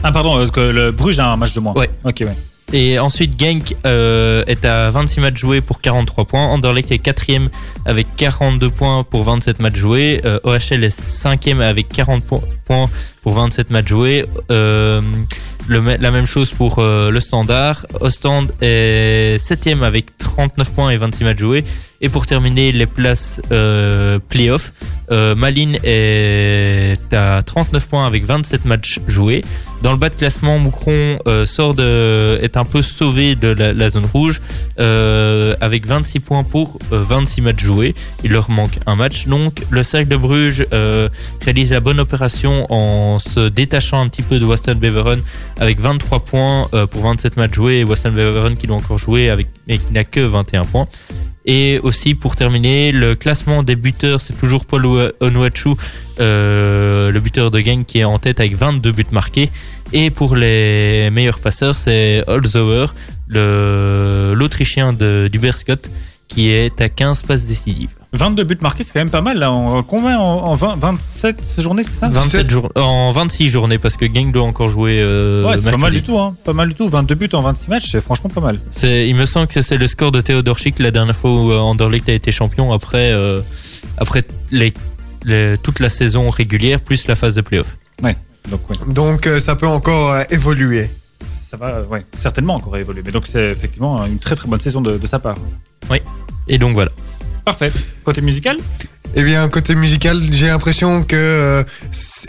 Ah pardon, euh, que le Bruges a un match de moins. Ouais. Ok, ouais. Et ensuite, Genk euh, est à 26 matchs joués pour 43 points. Anderlecht est quatrième avec 42 points pour 27 matchs joués. Euh, OHL est cinquième avec 40 po- points pour 27 matchs joués. Euh, la même chose pour le standard. Ostende est 7 avec 39 points et 26 matchs joués. Et pour terminer les places euh, playoff, euh, Malines est à 39 points avec 27 matchs joués. Dans le bas de classement, Moucron euh, sort de, est un peu sauvé de la, zone rouge euh, avec 26 points pour euh, 26 matchs joués. Il leur manque un match. Donc le Cercle de Bruges réalise la bonne opération en se détachant un petit peu de Western Beveren avec 23 points pour 27 matchs joués et Western Beveren qui doit encore jouer avec, mais qui n'a que 21 points. Et aussi pour terminer, le classement des buteurs, c'est toujours Paul Onuachu, euh, le buteur de gang qui est en tête avec 22 buts marqués. Et pour les meilleurs passeurs, c'est Holzauer, l'Autrichien du Berscott, qui est à 15 passes décisives. 22 buts marqués, c'est quand même pas mal. Là. En, combien en, en 20 27 journées, c'est ça 27 jours, en 26 journées, parce que Gang doit encore jouer. euh, Ouais, c'est pas mal du tout. Hein. Pas mal du tout. 22 buts en 26 matchs, c'est franchement pas mal. C'est, il me semble que c'est le score de Theodor Schick la dernière fois où euh, Anderlecht a été champion après, euh, après les, les- toute la saison régulière plus la phase de playoff. Donc, ouais. Donc euh, ça peut encore euh, évoluer. Ça va, euh, ouais, certainement encore évoluer. Mais donc, c'est effectivement une très très bonne saison de, de sa part. Et donc voilà. Parfait. Côté musical Eh bien, côté musical, j'ai l'impression que euh,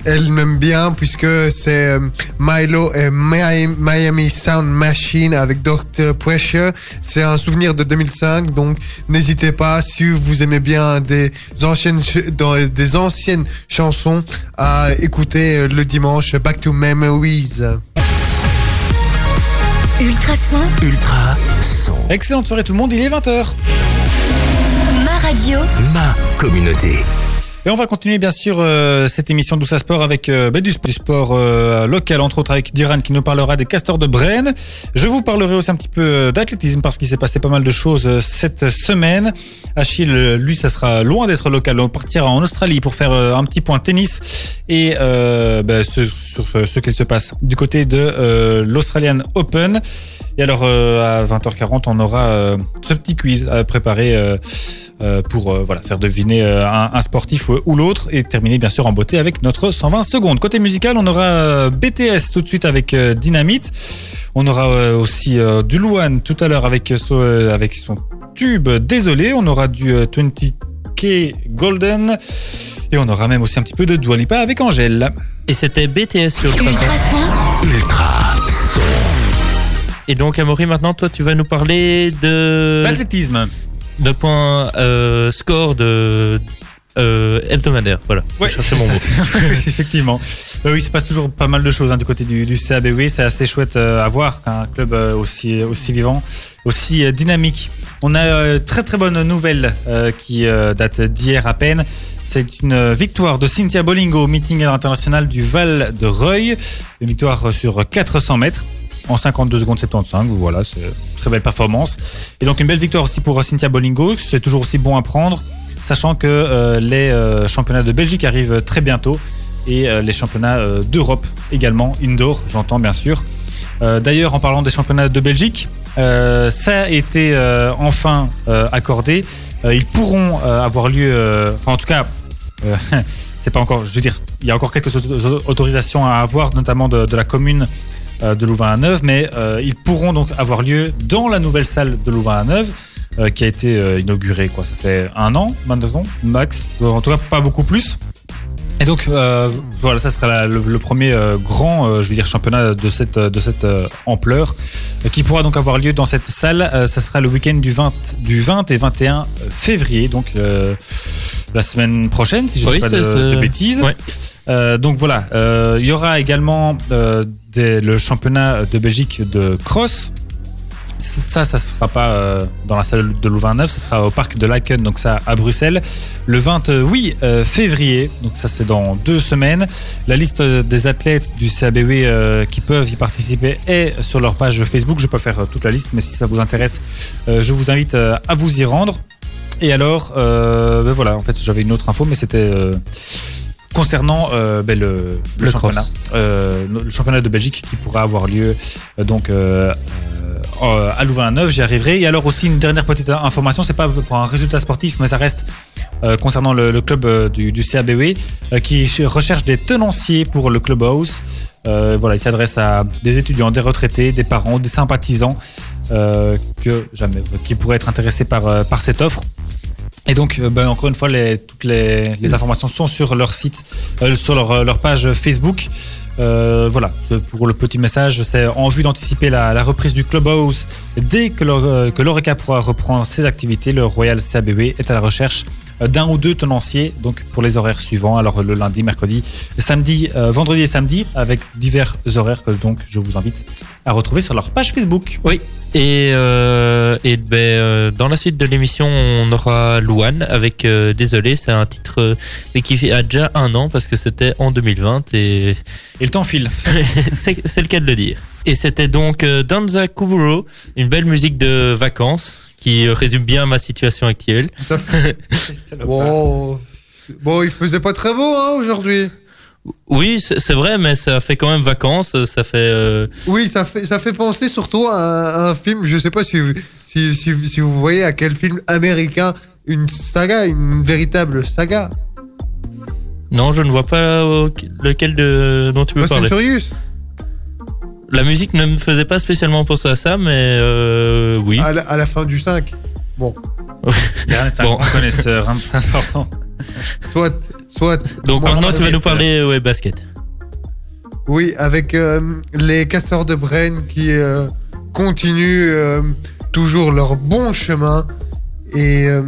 elle m'aime bien puisque c'est euh, Milo et Mi- Miami Sound Machine avec Dr. Pressure. C'est un souvenir de 2005, donc n'hésitez pas si vous aimez bien des anciennes dans des anciennes chansons à écouter euh, le dimanche Back to Memories. Ultrason, Ultra son. Excellente soirée tout le monde, il est 20h. Ma radio, Ma communauté. Et on va continuer bien sûr euh, cette émission Douce à Sport avec euh, bah, du, sp- du sport euh, local, entre autres avec Diran qui nous parlera des castors de Brenne. Je vous parlerai aussi un petit peu euh, d'athlétisme parce qu'il s'est passé pas mal de choses euh, cette semaine. Achille, lui, ça sera loin d'être local. On partira en Australie pour faire euh, un petit point tennis et euh, bah, ce- sur ce, ce qu'il se passe du côté de euh, l'Australian Open. Et alors euh, à 20h40, on aura euh, ce petit quiz à préparer. Euh, pour euh, voilà faire deviner euh, un, un sportif ou, l'autre et terminer bien sûr en beauté avec notre 120 secondes. Côté musical, on aura BTS tout de suite avec euh, Dynamite. On aura euh, aussi euh, du Luan tout à l'heure avec, euh, son- avec son tube Désolé. On aura du euh, 20K Golden. Et on aura même aussi un petit peu de Dua Lipa avec Angèle. Et c'était BTS sur le plateau. Ultrason, Ultra son. Et donc, Amaury, maintenant, toi, tu vas nous parler de, L'athlétisme. De points euh, score de euh, hebdomadaire. Voilà. Ouais, Je mon mot. effectivement. Bah oui, il se passe toujours pas mal de choses hein, du côté du, du CABW. C'est assez chouette euh, à voir qu'un club euh, aussi, aussi vivant, aussi euh, dynamique. On a euh, très très bonne nouvelle euh, qui euh, date d'hier à peine. C'est une euh, victoire de Cynthia Bolingo au meeting international du Val de Reuil. Une victoire euh, sur 400 mètres en 52 secondes 75. Voilà, c'est une très belle performance. Et donc une belle victoire aussi pour euh, Cynthia Bolingo. C'est toujours aussi bon à prendre, sachant que euh, les euh, championnats de Belgique arrivent très bientôt et les championnats d'Europe également, indoor, j'entends bien sûr. D'ailleurs, en parlant des championnats de Belgique, ça a été enfin accordé. Ils pourront avoir lieu, enfin en tout cas, c'est pas encore, je veux dire, il y a encore quelques auto- autorisations à avoir, notamment de, la commune de Louvain-la-Neuve, mais euh, ils pourront donc avoir lieu dans la nouvelle salle de Louvain-la-Neuve. euh, qui a été euh, inaugurée quoi ça fait un an maintenant max en tout cas pas beaucoup plus et donc euh, voilà, ça sera la- le, le premier euh, grand, euh, je veux dire, championnat de cette de cette euh, ampleur, euh, qui pourra donc avoir lieu dans cette salle. Euh, ça sera le week-end du 20 du 20 et 21 février, donc euh, la semaine prochaine, si je ne Oui, dis pas de, de bêtises. Ouais. Euh, donc voilà, euh, il y aura également euh, le championnat de Belgique de cross. Ça, ça sera pas dans la salle de Louvain-Neuve, ça sera au parc de Laken, donc ça à Bruxelles, le 28 euh, février. Donc ça c'est dans deux semaines. La liste des athlètes du CABW qui peuvent y participer est sur leur page Facebook. Je peux faire euh, toute la liste, mais si ça vous intéresse, je vous invite à vous y rendre. Et alors, ben voilà, en fait j'avais une autre info, mais c'était concernant euh, ben, le, le Le championnat, euh, le championnat de Belgique qui pourra avoir lieu euh, donc à Louvain-la-Neuve, j'y arriverai. Et alors aussi une dernière petite information, c'est pas pour un résultat sportif, mais ça reste euh, concernant le, le club euh, du, du CABW euh, qui ch- recherche des tenanciers pour le clubhouse. Voilà, il s'adresse à des étudiants, des retraités, des parents, des sympathisants que jamais, qui pourraient être intéressés par, par cette offre. Et donc, euh, ben, encore une fois, toutes les, informations sont sur leur site, euh, sur leur, euh, leur page Facebook. Voilà, pour le petit message, c'est en vue d'anticiper la, reprise du Clubhouse. Dès que l'O- que l'ORECA pourra reprendre ses activités, le Royal CABB est à la recherche d'un ou deux tenanciers donc pour les horaires suivants. Alors le lundi, mercredi, samedi, euh, vendredi et samedi avec divers horaires que donc je vous invite à retrouver sur leur page Facebook. Oui. Et, euh, et ben, euh, dans la suite de l'émission, on aura Louane avec euh, Désolé, c'est un titre euh, mais qui a déjà un an parce que c'était en 2020 et, Et le temps file. c'est le cas de le dire. Et c'était donc euh, Danza Kuburo, une belle musique de vacances qui résume bien ma situation actuelle. Fait- Bon, bon, il faisait pas très beau hein, aujourd'hui. Oui, c'est vrai, mais ça fait quand même vacances, ça fait... euh, Oui, ça fait, ça fait penser surtout à un, à un film, je sais pas si, vous- si, si, si vous voyez à quel film américain, une saga, une véritable saga. Non, je ne vois pas lequel de, dont tu veux Fast and parler. Furious. La musique ne me faisait pas spécialement penser à ça, mais euh, oui. À la, à la fin du 5. Bon, un Bon. grand connaisseur. hein. Soit, soit. Donc Bon, maintenant, tu vas basket, nous parler ouais, basket. Oui, avec euh, les castors de Brenne qui euh, continuent euh, toujours leur bon chemin et euh,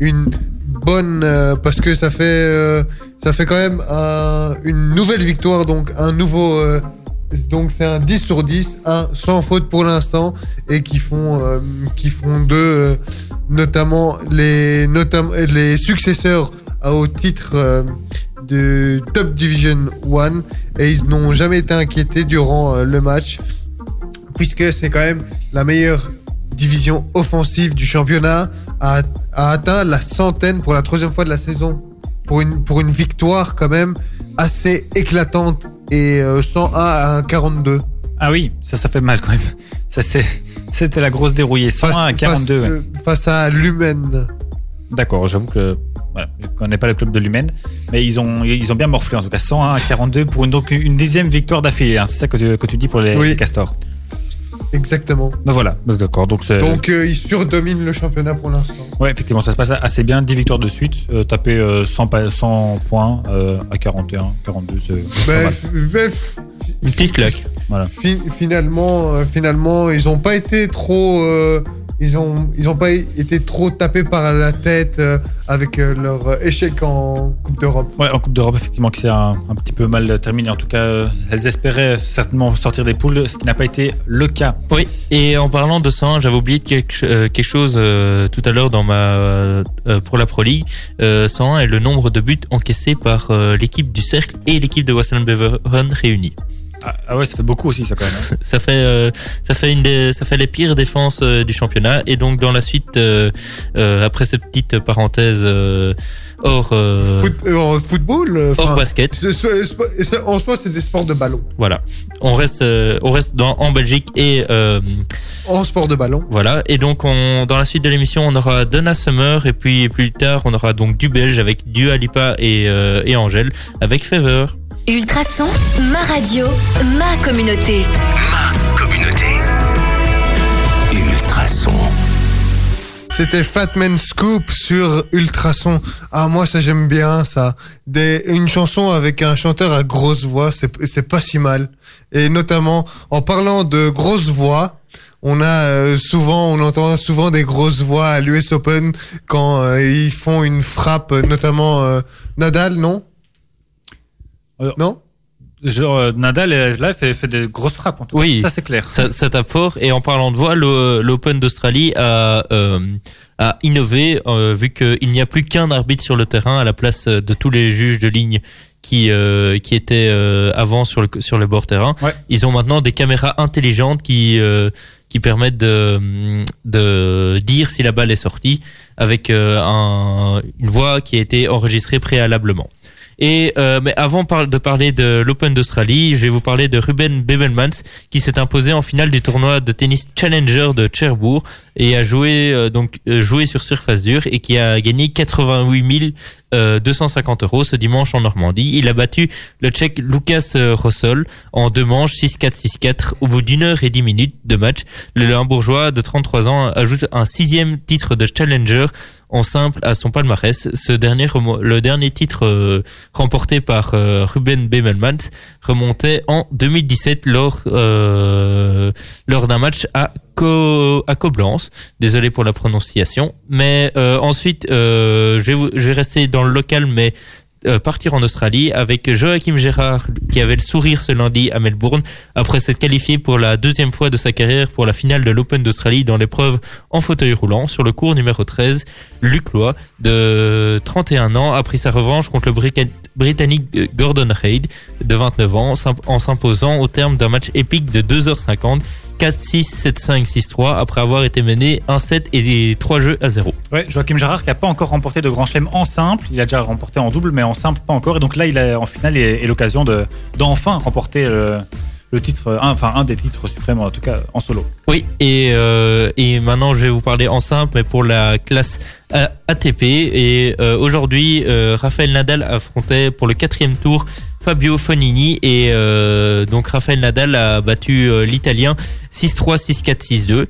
une bonne euh, parce que ça fait euh, ça fait quand même un- une nouvelle victoire donc un nouveau euh, donc c'est un 10 sur 10 un sans faute pour l'instant et qui font euh, font d'eux euh, notamment les les successeurs au titre euh, de Top Division 1 et ils n'ont jamais été inquiétés durant euh, le match puisque c'est quand même la meilleure division offensive du championnat a, a atteint la centaine pour la troisième fois de la saison pour une, pour une victoire quand même assez éclatante et euh, 101 à 42 Ah oui, ça, ça fait mal quand même. Ça, c'était la grosse dérouillée. 101 à 42. ouais. face, euh, face à Lumen D'accord, j'avoue que voilà, je connais pas le club de Lumen, mais ils ont, ils ont bien morflé en tout cas. 101 à 42 pour une, donc une dixième victoire d'affilée. hein. C'est ça que tu, que tu dis pour les, Oui. les castors. Exactement Ben voilà, d'accord. Donc, donc euh, ils surdominent le championnat pour l'instant ouais, effectivement, ça se passe assez bien. 10 victoires de suite, euh, taper euh, 100, pa- 100 points euh, à 41, 42, c'est Une petite claque. Fi- finalement, euh, finalement, ils n'ont pas été trop, euh, ils ont, ils ont pas été trop tapés par la tête euh, avec euh, leur échec en Coupe d'Europe. Ouais, en Coupe d'Europe, effectivement, qui s'est un, un petit peu mal terminé. En tout cas, euh, elles espéraient certainement sortir des poules, ce qui n'a pas été le cas. Oui, et en parlant de 101, j'avais oublié quelque, euh, quelque chose euh, tout à l'heure dans ma euh, pour la Pro League. Euh, 101 est le nombre de buts encaissés par euh, l'équipe du Cercle et l'équipe de Western Beverham réunis. Ah, ah ouais, ça fait beaucoup aussi, ça quand même. hein. Ça fait euh, ça fait une des, ça fait les pires défenses euh, du championnat et donc dans la suite euh, euh, après cette petite parenthèse euh, hors euh, Foot- euh, en football, hors basket, en soi, c'est des sports de ballon. voilà. On reste euh, on reste dans en Belgique et euh, En sport de ballon. Voilà, et donc on, dans la suite de l'émission, on aura Donna Summer, et puis plus tard, on aura donc du Belge avec Dua Lipa et, euh, et Angèle, avec Fever. Ultrason, ma radio, ma communauté. Communauté. Ultrason. C'était Fatman Scoop sur Ultrason. Ah, moi, ça, j'aime bien, ça. Des, une chanson avec un chanteur à grosse voix, c'est c'est pas si mal. Et notamment, en parlant de grosse voix, on a euh, souvent, on entend souvent des grosses voix à l'US Open quand euh, ils font une frappe, notamment euh, Nadal, non? Euh, Non Genre, euh, Nadal, là, fait, fait des grosses frappes. En tout cas. Oui. Ça, c'est clair. Ça, ça tape fort, et en parlant de voix, l'Open d'Australie a, euh, a innové, euh, vu qu'il n'y a plus qu'un arbitre sur le terrain à la place de tous les juges de ligne qui, euh, qui étaient euh, avant sur le, sur le bord terrain. Ouais. Ils ont maintenant des caméras intelligentes qui, euh, qui permettent de, de dire si la balle est sortie avec euh, un, une voix qui a été enregistrée préalablement. Et euh, mais avant de parler de l'Open d'Australie, je vais vous parler de Ruben Bevelmans qui s'est imposé en finale du tournoi de tennis Challenger de Cherbourg et a joué euh, donc euh, joué sur surface dure et qui a gagné 88 euh, 250 euros ce dimanche en Normandie. Il a battu le Tchèque Lucas euh, Rossol en deux manches 6-4 6-4 au bout d'une heure et dix minutes de match. Le Limbourgeois de 33 ans ajoute un sixième titre de Challenger en simple à son palmarès. Ce dernier le dernier titre euh, remporté par euh, Ruben Bemelmans remontait en 2017 lors euh, lors d'un match à à Coblence. Désolé pour la prononciation, mais ensuite je vais dans le local, mais euh, partir en Australie avec Joachim Gérard qui avait le sourire ce lundi à Melbourne après s'être qualifié pour la deuxième fois de sa carrière pour la finale de l'Open d'Australie dans l'épreuve en fauteuil roulant sur le cours numéro 13. Luc Loy de 31 ans a pris sa revanche contre le Britannique euh, Gordon Reid de 29 ans en s'imposant au terme d'un match épique de 2h50 4-6, 7-5, 6-3 après avoir été mené 1-7 et 3 jeux à 0. Ouais, Joachim Jarrard qui n'a pas encore remporté de grand chelem en simple. Il a déjà remporté en double, mais en simple pas encore. Et donc là, il a en finale et, et l'occasion de d'enfin remporter le, le titre, enfin un des titres suprêmes en tout cas en solo. Oui, et, euh, maintenant je vais vous parler en simple, mais pour la classe A- ATP. Et euh, aujourd'hui, euh, Raphaël Nadal affrontait pour le quatrième tour Fabio Fonini. Et euh, donc Raphaël Nadal a battu euh, l'Italien 6-3, 6-4, 6-2.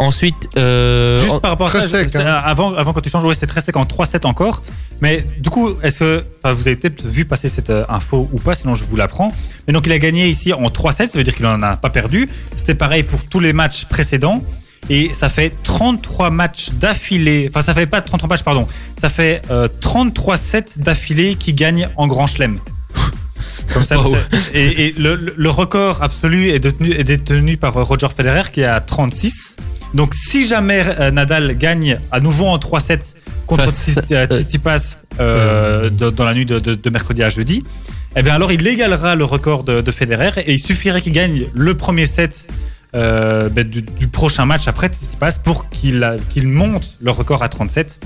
Ensuite, euh, Juste par rapport à très ça, sec, hein. avant, avant quand tu changes, ouais, c'est très sec en 3-7 encore. Mais du coup, est-ce que vous avez peut-être vu passer cette euh, info ou pas, sinon je vous l'apprends. Mais donc il a gagné ici en 3-7, ça veut dire qu'il n'en a pas perdu. C'était pareil pour tous les matchs précédents. Et ça fait 33 matchs d'affilée. Enfin, ça fait pas 33 matchs, pardon. Ça fait euh, 33 sets d'affilée qui gagnent en Grand Chelem. Comme ça, Wow. c'est- et, et le, le- le record absolu est détenu, est détenu par Roger Federer qui est à 36. Donc, si jamais euh, Nadal gagne à nouveau en 3-7 contre Tsitsipas euh, euh, dans la nuit de, de- de mercredi à jeudi, eh bien alors il égalera le record de, de Federer et il suffirait qu'il gagne le premier set euh, ben, du, du prochain match après Tsitsipas pour qu'il monte le record à 37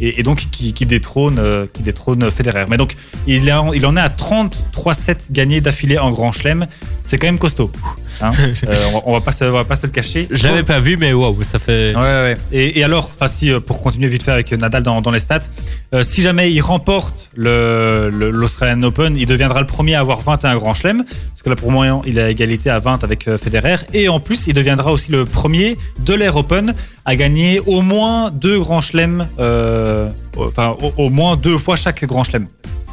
et, et donc qui, qui détrône euh, qui détrône Federer. Mais donc il, a- il en est à 33 sets gagnés d'affilée en Grand Chelem. C'est quand même costaud. hein. Euh, on, va, pas se, on va pas se le cacher. je l'avais pas vu, mais waouh, ça fait. Ouais, ouais. Et, et alors, si, euh, pour continuer vite fait avec Nadal dans, dans les stats, euh, si jamais il remporte le- le- l'Australian Open, il deviendra le premier à avoir 21 grands chelems. Parce que là, pour le moment, il a égalité à 20 avec Federer. Et en plus, il deviendra aussi le premier de l'Air Open à gagner au moins deux grands chelems, euh, enfin, au, au moins deux fois chaque grand chelem.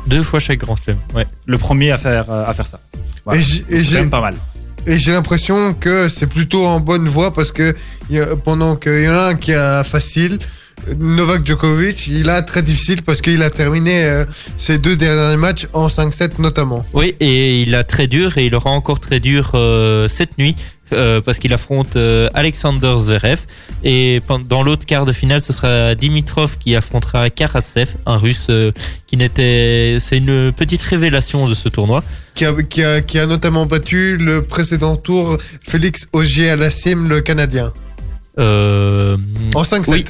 Deux fois chaque grand chelem. Ouais. Le premier à faire, euh, à faire ça. Voilà. Et j'- et C'est j'ai quand même pas mal. et j'ai l'impression que c'est plutôt en bonne voie parce que pendant qu'il y en a un qui a facile, Novak Djokovic, il a très difficile parce qu'il a terminé euh, ses deux derniers matchs en 5-7 notamment. Oui, et il a très dur et il aura encore très dur euh, cette nuit euh, parce qu'il affronte euh, Alexander Zverev et dans l'autre quart de finale, ce sera Dimitrov qui affrontera Karatsev, un Russe euh, qui n'était, c'est une petite révélation de ce tournoi. Qui a, qui, a, qui a notamment battu le précédent tour Félix Auger à la Sim, le Canadien. En 5-7. Oui.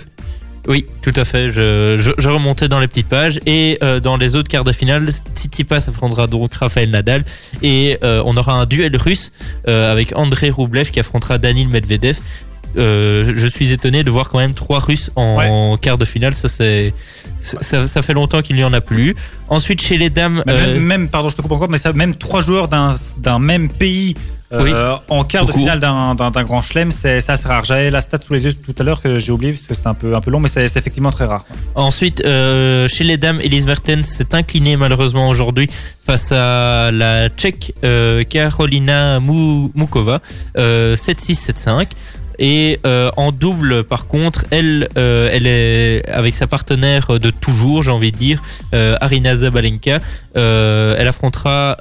Oui, tout à fait. Je, je, je remontais dans les petites pages et euh, dans les autres quarts de finale, Tsitsipas affrontera donc Rafael Nadal et euh, on aura un duel russe euh, avec André Roublev qui affrontera Danil Medvedev. Je suis étonné de voir quand même trois Russes en quart de finale. Ça, c'est, ça, ça fait longtemps qu'il n'y en a plus. Ensuite, chez les dames, même, même- pardon, je te coupe encore, mais ça, même trois joueurs d'un d'un même pays euh, en quart de finale d'un grand chelem, c'est c'est assez rare. J'avais la stat sous les yeux tout à l'heure que j'ai oublié parce que c'était un peu, un peu long, mais c'est effectivement très rare. Ensuite, euh, chez les dames, Elise Mertens s'est inclinée malheureusement aujourd'hui face à la Tchèque euh, Karolina Mou- Mukova, euh, 7-6, 7-5. Et euh, en double, par contre, elle, euh, elle est avec sa partenaire de toujours, j'ai envie de dire, euh, Arina Zabalenka. Elle affrontera.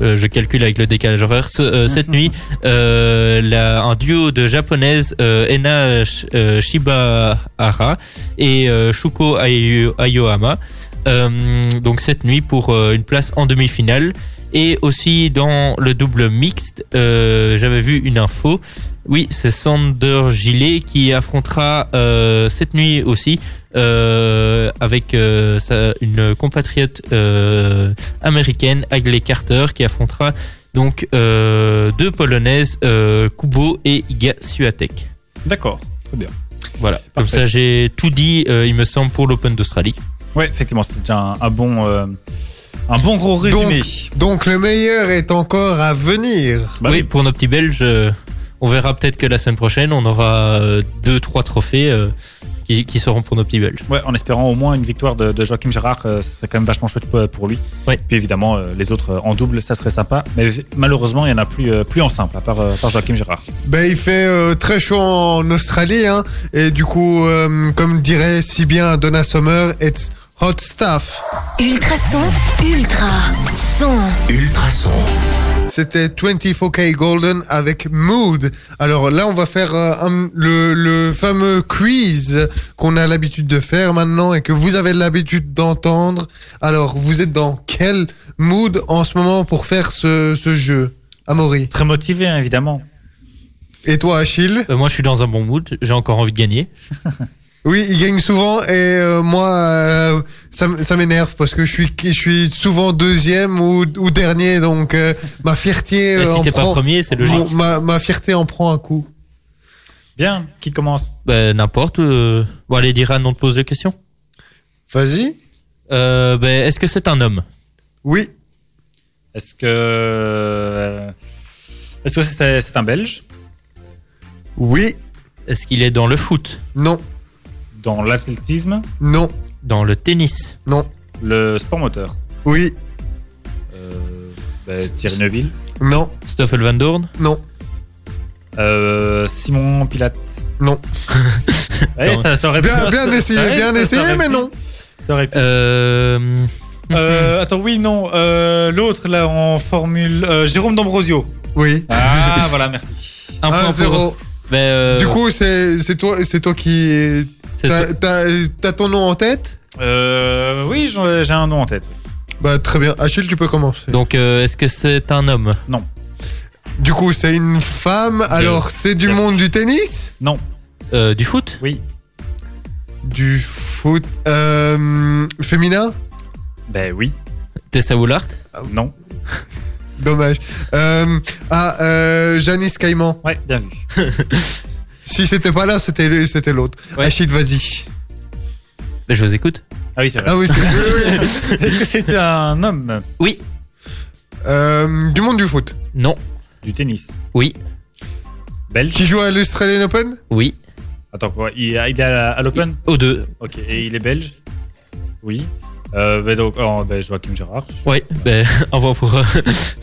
Euh, je calcule avec le décalage horaire. euh, cette nuit, euh, la- un duo de japonaises, Ena Sh- Shibahara et Shuko Ayo- Ayohama. Donc cette nuit pour une place en demi-finale. Et aussi dans le double mixte, j'avais vu une info. Oui, c'est Sander Gillet qui affrontera cette nuit aussi euh, avec euh, sa- une compatriote euh, américaine, Agley Carter, qui affrontera donc euh, deux polonaises, euh, Kubo et Iga Swiatek. D'accord, très bien. Voilà, comme ça j'ai tout dit, euh, il me semble, pour l'Open d'Australie. Ouais, effectivement, c'était déjà un, un bon, euh, un bon gros résumé. Donc le meilleur est encore à venir. Bah oui, oui. pour nos petits Belges, on verra peut-être que la semaine prochaine, on aura deux, trois trophées qui, qui seront pour nos petits Belges. Ouais, en espérant au moins une victoire de, de Joachim Gérard, euh, ça serait quand même vachement chouette pour, lui. Ouais. Puis évidemment, euh, les autres euh, en double, ça serait sympa. Mais malheureusement, il n'y en a plus, euh, plus en simple, à part, euh, à part Joachim Gérard. Ben, il fait euh, très chaud en Australie, hein, et du coup, euh, comme dirait si bien Donna Summer, it's hot stuff. Ultrason, ultra son. Ultrason. C'était 24K Golden avec Mood. Alors là, on va faire euh, un- le, le fameux quiz qu'on a l'habitude de faire maintenant et que vous avez l'habitude d'entendre. Alors, vous êtes dans quel mood en ce moment pour faire ce, ce jeu Amaury? Très motivé, hein, évidemment. Et toi, Achille? Euh, moi, je suis dans un bon mood, j'ai encore envie de gagner. Oui, il gagne souvent et euh, moi, euh, ça, m'énerve parce que je suis, je suis souvent deuxième ou, ou dernier, donc euh, ma fierté si en t'es pas prend- premier, c'est logique. mon- ma, ma fierté en prend un coup. Bien, qui commence? Ben, N'importe. euh, Bon, allez, Diran, on te pose des questions. Vas-y. Euh, ben, Est-ce que c'est un homme? Oui, Est-ce que. Est-ce que c'est c'est un Belge? Oui, Est-ce qu'il est dans le foot? Non, Dans l'athlétisme non, Dans le tennis non, Le sport moteur oui, euh, ben, Thierry Neuville non, Stoffel Van Dorn non, euh, Simon Pilate non. Ouais, ça, ça aurait pu- Bien, bien ça- essayé, ouais, bien ça- ça essayé, aurait mais pu- non. Ça aurait pu. euh... Euh, attends, oui, non. euh, L'autre, là, en formule. euh, Jérôme D'Ambrosio. Oui. Ah, voilà, merci. Un point 1-0. pour... Euh, Du coup, c'est c'est toi, c'est toi qui. T'as ton nom en tête Euh, oui, j'en- j'ai un nom en tête. oui. Bah, très bien. Achille, tu peux commencer. Donc, euh, est-ce que c'est un homme? Du coup, c'est une femme. Alors, c'est du monde du tennis? Non, Euh, Du foot? Oui. Du foot euh, féminin? Ben oui. Tessa Woolard Non. Dommage. Euh, ah, euh, Janice Caïman. Ouais, bien vu. Si c'était pas là, c'était lui- c'était l'autre. Ouais. Achille, vas-y. ben, Je vous écoute. Ah oui, c'est vrai. Ah oui, c'est oui, oui. Est-ce que c'était un homme Oui. Euh, Du monde du foot. Non. du tennis Oui. Belge Qui joue à l'Australian Open? Oui. Attends, quoi Il, il est à, la- à l'Open? Aux deux. Ok, et il est belge? Oui. Euh, ben donc, oh, ben Joachim Gérard. Oui. Ben, au revoir pour... euh,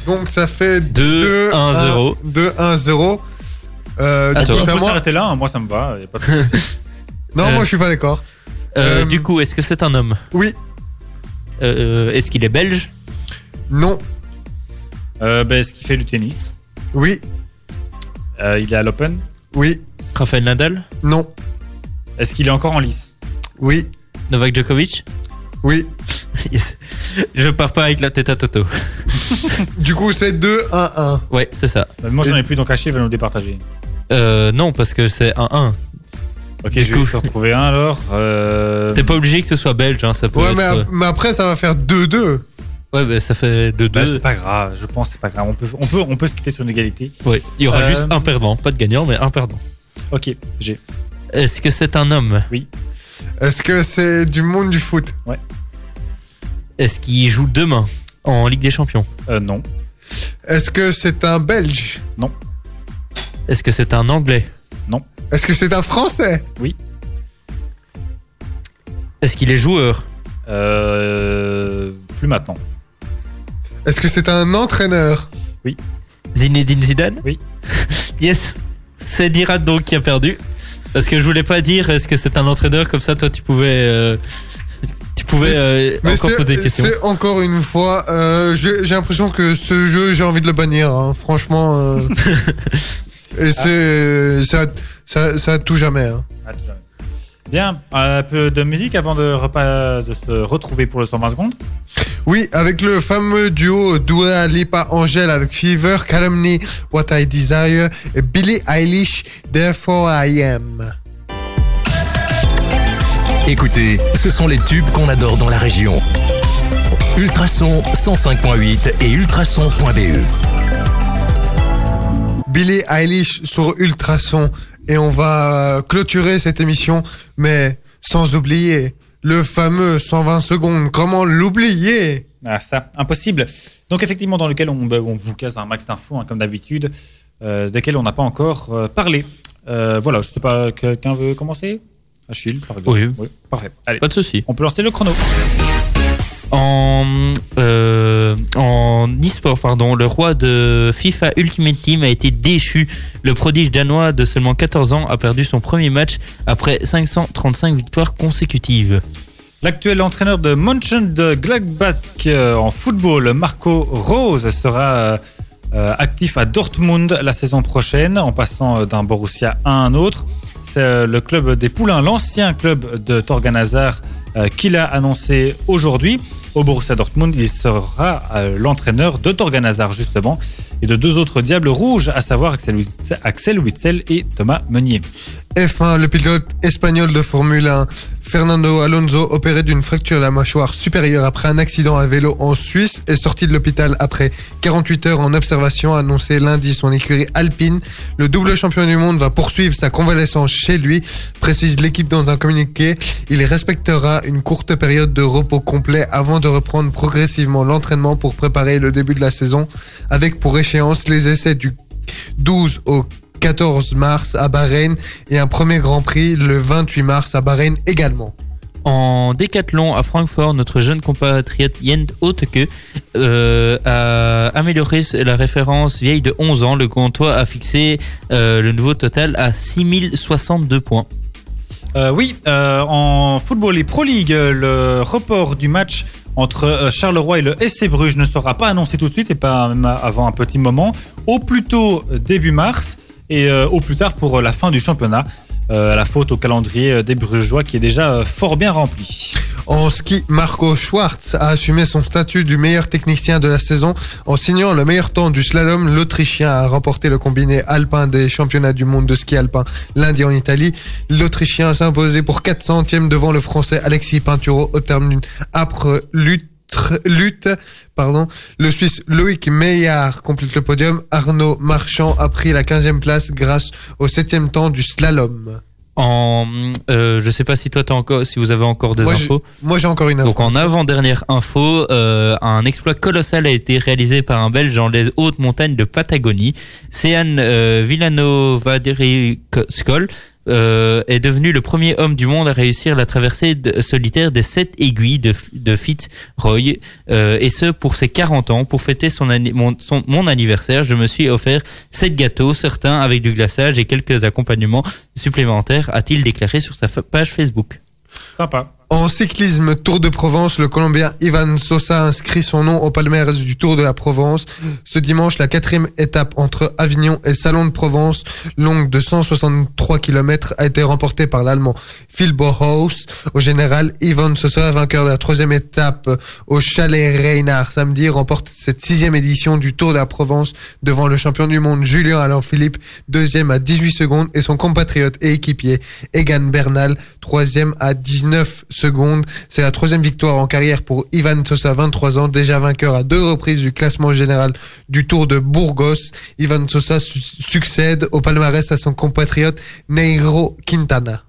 Donc ça fait 2, 1, 0. 2-1-0. Euh, du Attends. coup, On c'est à peut moi. s'arrêter là, hein, moi ça me va. y a pas de souci. Non, Euh, moi je suis pas d'accord. Euh, Euh, Du coup, est-ce que c'est un homme? Oui, Euh, Est-ce qu'il est belge? Non, Euh, ben, Est-ce qu'il fait du tennis? Oui, Euh, Il est à l'Open? Oui, Rafael Nadal? Non, Est-ce qu'il est encore en lice? Oui, Novak Djokovic? Oui. Yes. Je pars pas avec la tête à Toto. Du coup, c'est 2-1-1. Ouais, c'est ça. Ben, Moi j'en ai plus, donc Haché va nous départager. Euh, non, parce que c'est 1-1. Ok, Du je vais coup- essayer de retrouver un alors. Euh, T'es pas obligé que ce soit belge, hein, ça peut Ouais, être... mais, euh, ap- mais après, ça va faire 2-2. Ouais, bah, ça fait 2-2. bah, c'est pas grave, je pense que c'est pas grave. On peut, on, peut, on peut se quitter sur une égalité. Ouais, il y aura Euh, juste un perdant. Pas de gagnant, mais un perdant. Ok, j'ai. Est-ce que c'est un homme? Est-ce que c'est du monde du foot? Est-ce qu'il joue demain en Ligue des Champions? Euh, non. Est-ce que c'est un Belge? Est-ce que c'est un Anglais Est-ce que c'est un Français Est-ce qu'il est joueur Euh, plus maintenant. Est-ce que c'est un entraîneur Zinedine Zidane Oui. yes C'est Dirat donc qui a perdu. Parce que je voulais pas dire est-ce que c'est un entraîneur, comme ça toi tu pouvais... euh, tu pouvais Mais euh, Mais encore c'est- poser des questions. c'est encore une fois, euh, j'ai j'ai l'impression que ce jeu, j'ai envie de le bannir. hein. Franchement, euh, et c'est ça, ça, ça tout jamais. hein. Tout fait. Bien, un peu de musique avant de, repas, de se retrouver pour le 120 secondes. Oui, avec le fameux duo Dua Lipa Angel avec Fever, Calumny, What I Desire et Billie Eilish, Therefore I Am. Écoutez, ce sont les tubes qu'on adore dans la région. Ultrason 105.8 et ultrason.be. Billy Eilish sur Ultrason et on va clôturer cette émission, mais sans oublier le fameux 120 secondes. Comment l'oublier? Ah ça, impossible. Donc effectivement, dans lequel on, on vous casse un max d'infos, hein, comme d'habitude, euh, desquels on n'a pas encore euh, parlé. Euh, voilà, je sais pas, quelqu'un veut commencer? Achille, par exemple. Oui. Parfait. Allez, Pas de souci. on peut lancer le chrono. En, euh, e-sport, pardon, le roi de FIFA Ultimate Team a été déchu. Le prodige danois de seulement 14 ans a perdu son premier match après 535 victoires consécutives. L'actuel entraîneur de Mönchengladbach euh, en football, Marco Rose, sera euh, actif à Dortmund la saison prochaine en passant euh, d'un Borussia à un autre. C'est le club des Poulains, l'ancien club de Torgan Hazard, qui l'a annoncé aujourd'hui. Au Borussia Dortmund, il sera euh, l'entraîneur de Torgan Hazard justement et de deux autres diables rouges, à savoir Axel Witzel, et Thomas Meunier. F1, le pilote espagnol de Formule 1, Fernando Alonso, opéré d'une fracture de la mâchoire supérieure après un accident à vélo en Suisse, est sorti de l'hôpital après 48 heures en observation, a annoncé lundi son écurie Alpine. Le double champion du monde va poursuivre sa convalescence chez lui, précise l'équipe dans un communiqué. Il respectera une courte période de repos complet avant de reprendre progressivement l'entraînement pour préparer le début de la saison, avec pour échéance les essais du 12 au 14 mars à Bahreïn et un premier Grand Prix le 28 mars à Bahreïn également. En décathlon à Francfort, notre jeune compatriote Jens Hauteke euh, a amélioré la référence vieille de 11 ans. Le Comtois a fixé euh, le nouveau total à 6062 points. Euh, oui, euh, en football et Pro League, le report du match entre euh, Charleroi et le FC Bruges ne sera pas annoncé tout de suite et pas même avant un petit moment. Au plus tôt début mars et euh, au plus tard pour euh, la fin du championnat. Euh, la faute au calendrier des Brugeois qui est déjà fort bien rempli. En ski, Marco Schwartz a assumé son statut du meilleur technicien de la saison en signant le meilleur temps du slalom. L'Autrichien a remporté le combiné alpin des championnats du monde de ski alpin lundi en Italie. L'Autrichien s'est imposé pour 4 centièmes devant le Français Alexis Pinturo au terme d'une âpre lutte. Lutte, pardon. Le Suisse Loïc Meillard complète le podium. Arnaud Marchand a pris la 15e place grâce au 7e temps du slalom. En, euh, je sais pas si toi t'as encore, si vous avez encore des Moi, infos. Moi j'ai encore une info. Donc en avant-dernière info, euh, un exploit colossal a été réalisé par un Belge dans les hautes montagnes de Patagonie. Sean euh, Villanova Skol euh, est devenu le premier homme du monde à réussir la traversée solitaire des sept aiguilles de, de Fitzroy, euh, et ce pour ses 40 ans. Pour fêter son, mon, mon anniversaire, je me suis offert sept gâteaux, certains avec du glaçage et quelques accompagnements supplémentaires, a-t-il déclaré sur sa page Facebook. Sympa. En cyclisme Tour de Provence, le Colombien Ivan Sosa inscrit son nom au palmarès du Tour de la Provence. Ce dimanche, la quatrième étape entre Avignon et Salon de Provence, longue de 163 km, a été remportée par l'Allemand Phil Bauhaus. Au général, Ivan Sosa, vainqueur de la troisième étape au Chalet Reynard samedi, remporte cette sixième édition du Tour de la Provence devant le champion du monde Julien Alain Philippe, deuxième à 18 secondes, et son compatriote et équipier Egan Bernal, troisième à 19 secondes. C'est la troisième victoire en carrière pour Ivan Sosa, 23 ans, déjà vainqueur à deux reprises du classement général du Tour de Burgos. Ivan Sosa su- succède au palmarès à son compatriote Neiro Quintana.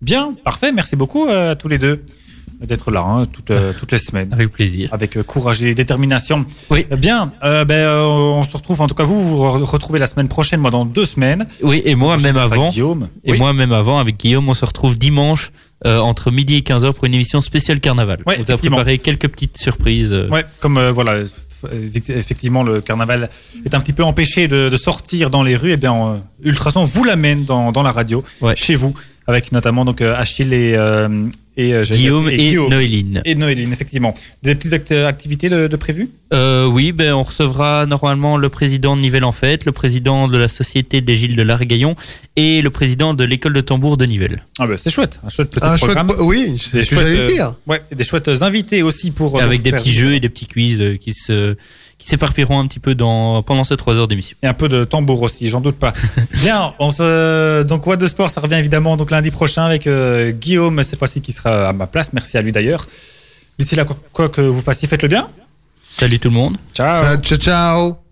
Bien, parfait. Merci beaucoup euh, à tous les deux d'être là hein, toutes, euh, toutes les semaines. Avec plaisir. Avec euh, courage et détermination. Oui. Euh, Bien, euh, ben, euh, on se retrouve, en tout cas vous, vous re- retrouvez la semaine prochaine, moi dans deux semaines. Oui, et moi même avant. Guillaume. Et Oui. moi même avant, avec Guillaume, on se retrouve dimanche euh, entre midi et 15h pour une émission spéciale carnaval. Ouais, on a préparé quelques petites surprises. euh, Ouais, comme euh, voilà, effectivement le carnaval est un petit peu empêché de, de sortir dans les rues, et bien euh, Ultrason vous l'amène dans, dans la radio, Ouais. chez vous, avec notamment donc Achille et, et euh, j'allais Guillaume et, Guillaume. Noéline. Et Noéline, effectivement. Des petites act- activités de, de prévues? Euh, oui, ben, on recevra normalement le président de Nivelles en fête, le président de la Société des Gilles de l'Argaillon et le président de l'école de tambour de Nivelles. Ah ben c'est chouette, un chouette petit Un chouette, programme. oui, c'est Des ce que j'allais chouettes, euh, dire. Ouais, et des chouettes invités aussi pour. avec des petits jeux et des petits quiz euh, qui se qui s'éparpilleront un petit peu dans, pendant ces trois heures d'émission. Et un peu de tambour aussi, j'en doute pas. Bien, on se donc What de sport, ça revient évidemment donc lundi prochain avec euh, Guillaume cette fois-ci qui sera à ma place. Merci à lui d'ailleurs. D'ici là, quoi, quoi que vous fassiez, faites le bien. Salut tout le monde. Ciao. Ciao, ciao.